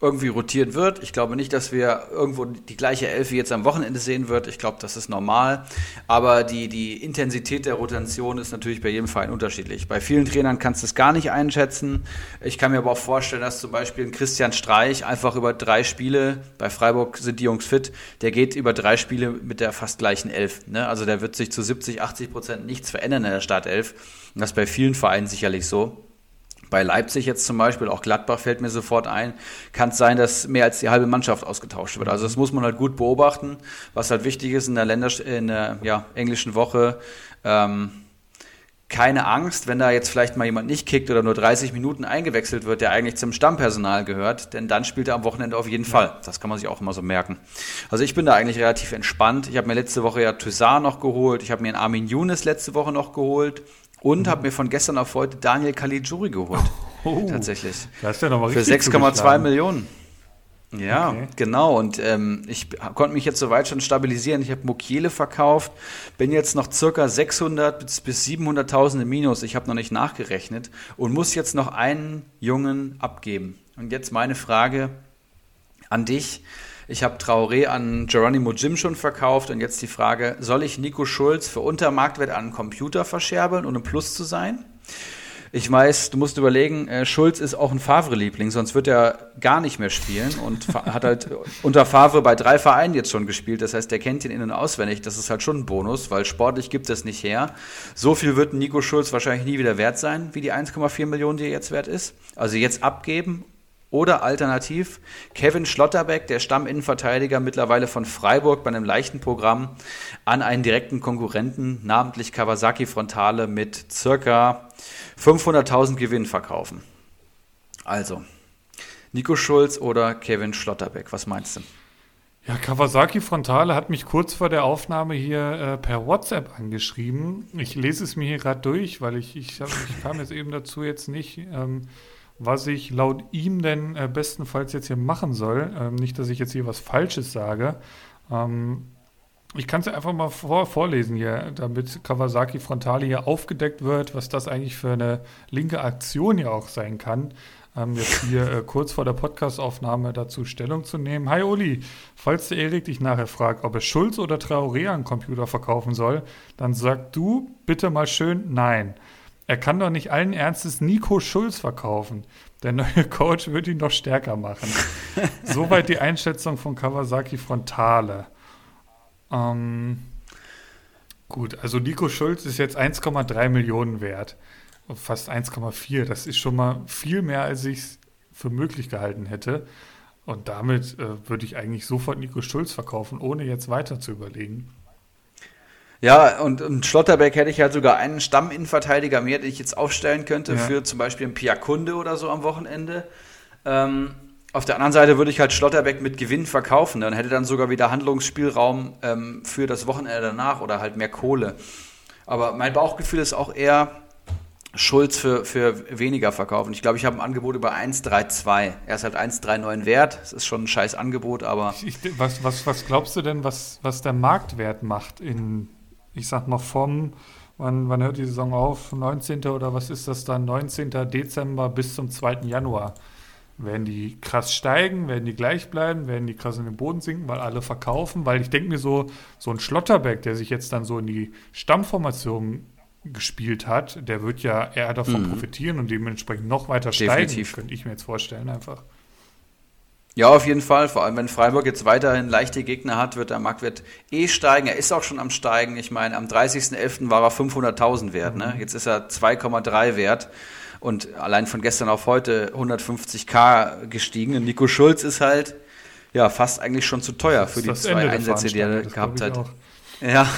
irgendwie rotiert wird. Ich glaube nicht, dass wir irgendwo die gleiche Elf jetzt am Wochenende sehen wird. Ich glaube, das ist normal. Aber die, die Intensität der Rotation ist natürlich bei jedem Verein unterschiedlich. Bei vielen Trainern kannst du es gar nicht einschätzen. Ich kann mir aber auch vorstellen, dass zum Beispiel ein Christian Streich einfach über drei Spiele, bei Freiburg sind die Jungs fit, der geht über drei Spiele mit der fast gleichen Elf. Ne? Also der wird sich zu 70, 80 Prozent nichts verändern in der Startelf. Und das ist bei vielen Vereinen sicherlich so. Bei Leipzig jetzt zum Beispiel, auch Gladbach fällt mir sofort ein, kann es sein, dass mehr als die halbe Mannschaft ausgetauscht wird. Also das muss man halt gut beobachten. Was halt wichtig ist in der, Länder in der ja, englischen Woche, ähm, keine Angst, wenn da jetzt vielleicht mal jemand nicht kickt oder nur 30 Minuten eingewechselt wird, der eigentlich zum Stammpersonal gehört, denn dann spielt er am Wochenende auf jeden Fall. Das kann man sich auch immer so merken. Also ich bin da eigentlich relativ entspannt. Ich habe mir letzte Woche ja Toussaint noch geholt, ich habe mir einen Armin Younes letzte Woche noch geholt und mhm. habe mir von gestern auf heute Daniel Caligiuri geholt. Oh, Tatsächlich. Das ist ja nochmal Für 6,2 Millionen. Ja, okay. genau. Und ähm, ich konnte mich jetzt soweit schon stabilisieren. Ich habe Mokiele verkauft, bin jetzt noch circa 600 bis, bis 700.000 im Minus. Ich habe noch nicht nachgerechnet und muss jetzt noch einen Jungen abgeben. Und jetzt meine Frage an dich. Ich habe Traoré an Geronimo Jim schon verkauft und jetzt die Frage, soll ich Nico Schulz für Untermarktwert an einen Computer verscherbeln, um ein Plus zu sein? Ich weiß, du musst überlegen, äh, Schulz ist auch ein Favre-Liebling, sonst wird er gar nicht mehr spielen und hat halt unter Favre bei drei Vereinen jetzt schon gespielt. Das heißt, der kennt ihn in- und auswendig. Das ist halt schon ein Bonus, weil sportlich gibt es nicht her. So viel wird Nico Schulz wahrscheinlich nie wieder wert sein, wie die 1,4 Millionen, die er jetzt wert ist. Also jetzt abgeben oder alternativ Kevin Schlotterbeck, der Stamminnenverteidiger mittlerweile von Freiburg bei einem leichten Programm, an einen direkten Konkurrenten, namentlich Kawasaki Frontale, mit circa 500.000 Gewinn verkaufen. Also, Nico Schulz oder Kevin Schlotterbeck, was meinst du? Ja, Kawasaki Frontale hat mich kurz vor der Aufnahme hier äh, per WhatsApp angeschrieben. Ich lese es mir hier gerade durch, weil ich, ich, hab, ich kam jetzt eben dazu jetzt nicht. Ähm, was ich laut ihm denn äh, bestenfalls jetzt hier machen soll. Ähm, nicht, dass ich jetzt hier was Falsches sage. Ähm, ich kann es einfach mal vor, vorlesen hier, damit Kawasaki Frontale hier aufgedeckt wird, was das eigentlich für eine linke Aktion ja auch sein kann. Ähm, jetzt hier äh, kurz vor der Podcastaufnahme dazu Stellung zu nehmen. Hi Uli, falls der Erik dich nachher fragt, ob er Schulz oder Traoré an Computer verkaufen soll, dann sag du bitte mal schön nein. Er kann doch nicht allen Ernstes Nico Schulz verkaufen. Der neue Coach wird ihn doch stärker machen. Soweit die Einschätzung von Kawasaki Frontale. Ähm, gut, also Nico Schulz ist jetzt 1,3 Millionen wert. Fast 1,4. Das ist schon mal viel mehr, als ich es für möglich gehalten hätte. Und damit äh, würde ich eigentlich sofort Nico Schulz verkaufen, ohne jetzt weiter zu überlegen. Ja, und, und Schlotterbeck hätte ich halt sogar einen Stamminnenverteidiger mehr, den ich jetzt aufstellen könnte ja. für zum Beispiel einen Piakunde oder so am Wochenende. Ähm, auf der anderen Seite würde ich halt Schlotterbeck mit Gewinn verkaufen. Dann hätte dann sogar wieder Handlungsspielraum ähm, für das Wochenende danach oder halt mehr Kohle. Aber mein Bauchgefühl ist auch eher Schulz für, für weniger verkaufen. Ich glaube, ich habe ein Angebot über 1,32. Er ist halt 1,39 wert. Das ist schon ein scheiß Angebot, aber. Ich, was, was, was glaubst du denn, was, was der Marktwert macht in ich sag noch vom, wann, wann hört die Saison auf? 19. oder was ist das dann? 19. Dezember bis zum 2. Januar. Werden die krass steigen, werden die gleich bleiben, werden die krass in den Boden sinken, weil alle verkaufen? Weil ich denke mir so, so ein Schlotterbeck, der sich jetzt dann so in die Stammformation gespielt hat, der wird ja eher davon mhm. profitieren und dementsprechend noch weiter Definitiv. steigen, könnte ich mir jetzt vorstellen einfach. Ja, auf jeden Fall. Vor allem, wenn Freiburg jetzt weiterhin leichte Gegner hat, wird der Marktwert eh steigen. Er ist auch schon am Steigen. Ich meine, am 30.11. war er 500.000 wert. Ne? Jetzt ist er 2,3 wert. Und allein von gestern auf heute 150k gestiegen. Und Nico Schulz ist halt ja fast eigentlich schon zu teuer für die zwei Ende Einsätze, die er gehabt hat. Ja.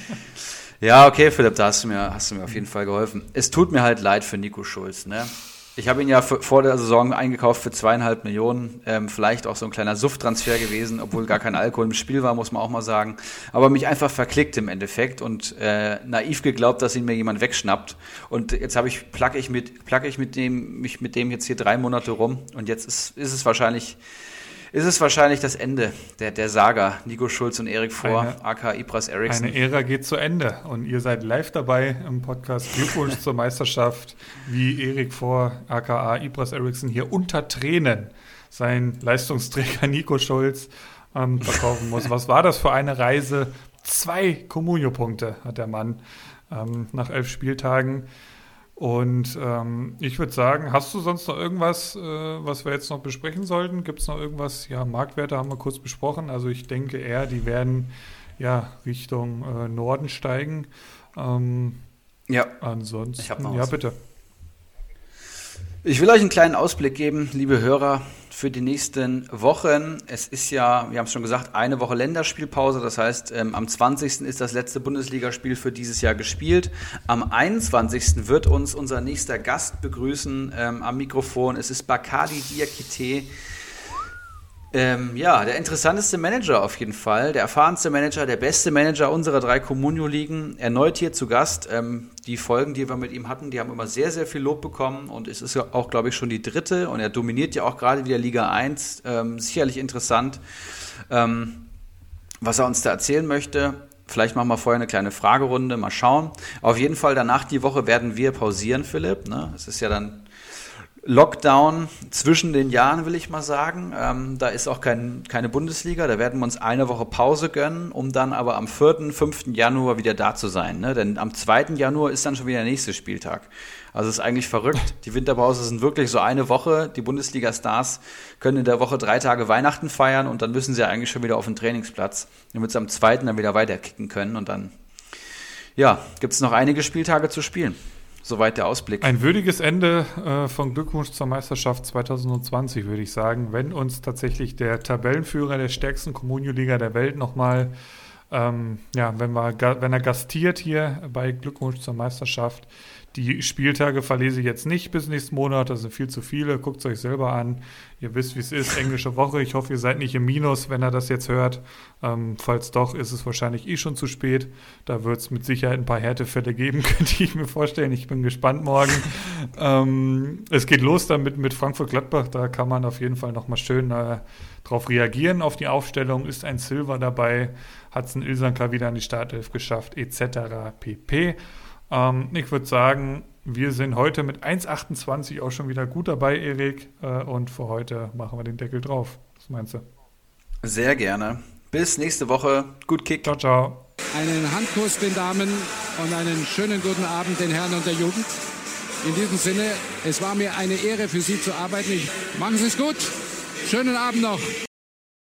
ja, okay, Philipp, da hast du, mir, hast du mir auf jeden Fall geholfen. Es tut mir halt leid für Nico Schulz. Ne? Ich habe ihn ja vor der Saison eingekauft für zweieinhalb Millionen. Ähm, vielleicht auch so ein kleiner Sufttransfer gewesen, obwohl gar kein Alkohol im Spiel war, muss man auch mal sagen. Aber mich einfach verklickt im Endeffekt und äh, naiv geglaubt, dass ihn mir jemand wegschnappt. Und jetzt habe ich placke ich mit placke ich mit dem mich mit dem jetzt hier drei Monate rum und jetzt ist, ist es wahrscheinlich ist es wahrscheinlich das Ende der, der Saga. Nico Schulz und Erik Vor, aka Ibras Eriksson. Eine Ära geht zu Ende und ihr seid live dabei im Podcast. Glückwunsch zur Meisterschaft, wie Erik Vor, aka Ibras Eriksson hier unter Tränen sein Leistungsträger Nico Schulz ähm, verkaufen muss. Was war das für eine Reise? Zwei Comunio-Punkte hat der Mann ähm, nach elf Spieltagen. Und ähm, ich würde sagen, hast du sonst noch irgendwas, äh, was wir jetzt noch besprechen sollten? Gibt es noch irgendwas? Ja, Marktwerte haben wir kurz besprochen. Also ich denke eher, die werden ja Richtung äh, Norden steigen. Ähm, ja. Ansonsten. Ich habe noch Ja, was. bitte. Ich will euch einen kleinen Ausblick geben, liebe Hörer, für die nächsten Wochen. Es ist ja, wir haben es schon gesagt, eine Woche Länderspielpause. Das heißt, ähm, am 20. ist das letzte Bundesligaspiel für dieses Jahr gespielt. Am 21. wird uns unser nächster Gast begrüßen ähm, am Mikrofon. Es ist Bakali Diakite Ähm, ja, der interessanteste Manager auf jeden Fall, der erfahrenste Manager, der beste Manager unserer drei Communio-Ligen, erneut hier zu Gast. Ähm, die Folgen, die wir mit ihm hatten, die haben immer sehr, sehr viel Lob bekommen und es ist ja auch, glaube ich, schon die dritte und er dominiert ja auch gerade wieder Liga 1. Ähm, sicherlich interessant, ähm, was er uns da erzählen möchte. Vielleicht machen wir vorher eine kleine Fragerunde, mal schauen. Auf jeden Fall danach die Woche werden wir pausieren, Philipp. Ne? Es ist ja dann Lockdown zwischen den Jahren, will ich mal sagen. Ähm, da ist auch kein, keine Bundesliga. Da werden wir uns eine Woche Pause gönnen, um dann aber am 4., 5. Januar wieder da zu sein. Ne? Denn am 2. Januar ist dann schon wieder der nächste Spieltag. Also ist eigentlich verrückt. Die Winterpause sind wirklich so eine Woche. Die Bundesliga-Stars können in der Woche drei Tage Weihnachten feiern und dann müssen sie eigentlich schon wieder auf den Trainingsplatz, damit sie am 2. dann wieder weiterkicken können. Und dann, ja, gibt es noch einige Spieltage zu spielen. Soweit der Ausblick. Ein würdiges Ende äh, von Glückwunsch zur Meisterschaft 2020, würde ich sagen. Wenn uns tatsächlich der Tabellenführer der stärksten Kommunio-Liga der Welt nochmal, ähm, ja, wenn, wir, wenn er gastiert hier bei Glückwunsch zur Meisterschaft, die Spieltage verlese ich jetzt nicht bis nächsten Monat, das sind viel zu viele. Guckt es euch selber an. Ihr wisst, wie es ist. Englische Woche. Ich hoffe, ihr seid nicht im Minus, wenn er das jetzt hört. Ähm, falls doch, ist es wahrscheinlich eh schon zu spät. Da wird es mit Sicherheit ein paar Härtefälle geben, könnte ich mir vorstellen. Ich bin gespannt morgen. ähm, es geht los damit mit Frankfurt-Gladbach. Da kann man auf jeden Fall nochmal schön äh, drauf reagieren auf die Aufstellung. Ist ein Silver dabei? Hat es ein Ilsanka wieder an die Startelf geschafft? Etc. pp. Ähm, ich würde sagen, wir sind heute mit 1,28 auch schon wieder gut dabei, Erik. Äh, und für heute machen wir den Deckel drauf. Was meinst du? Sehr gerne. Bis nächste Woche. Gut Kick. Ciao, ciao. Einen Handkuss den Damen und einen schönen guten Abend den Herren und der Jugend. In diesem Sinne, es war mir eine Ehre für Sie zu arbeiten. Ich, machen Sie es gut. Schönen Abend noch.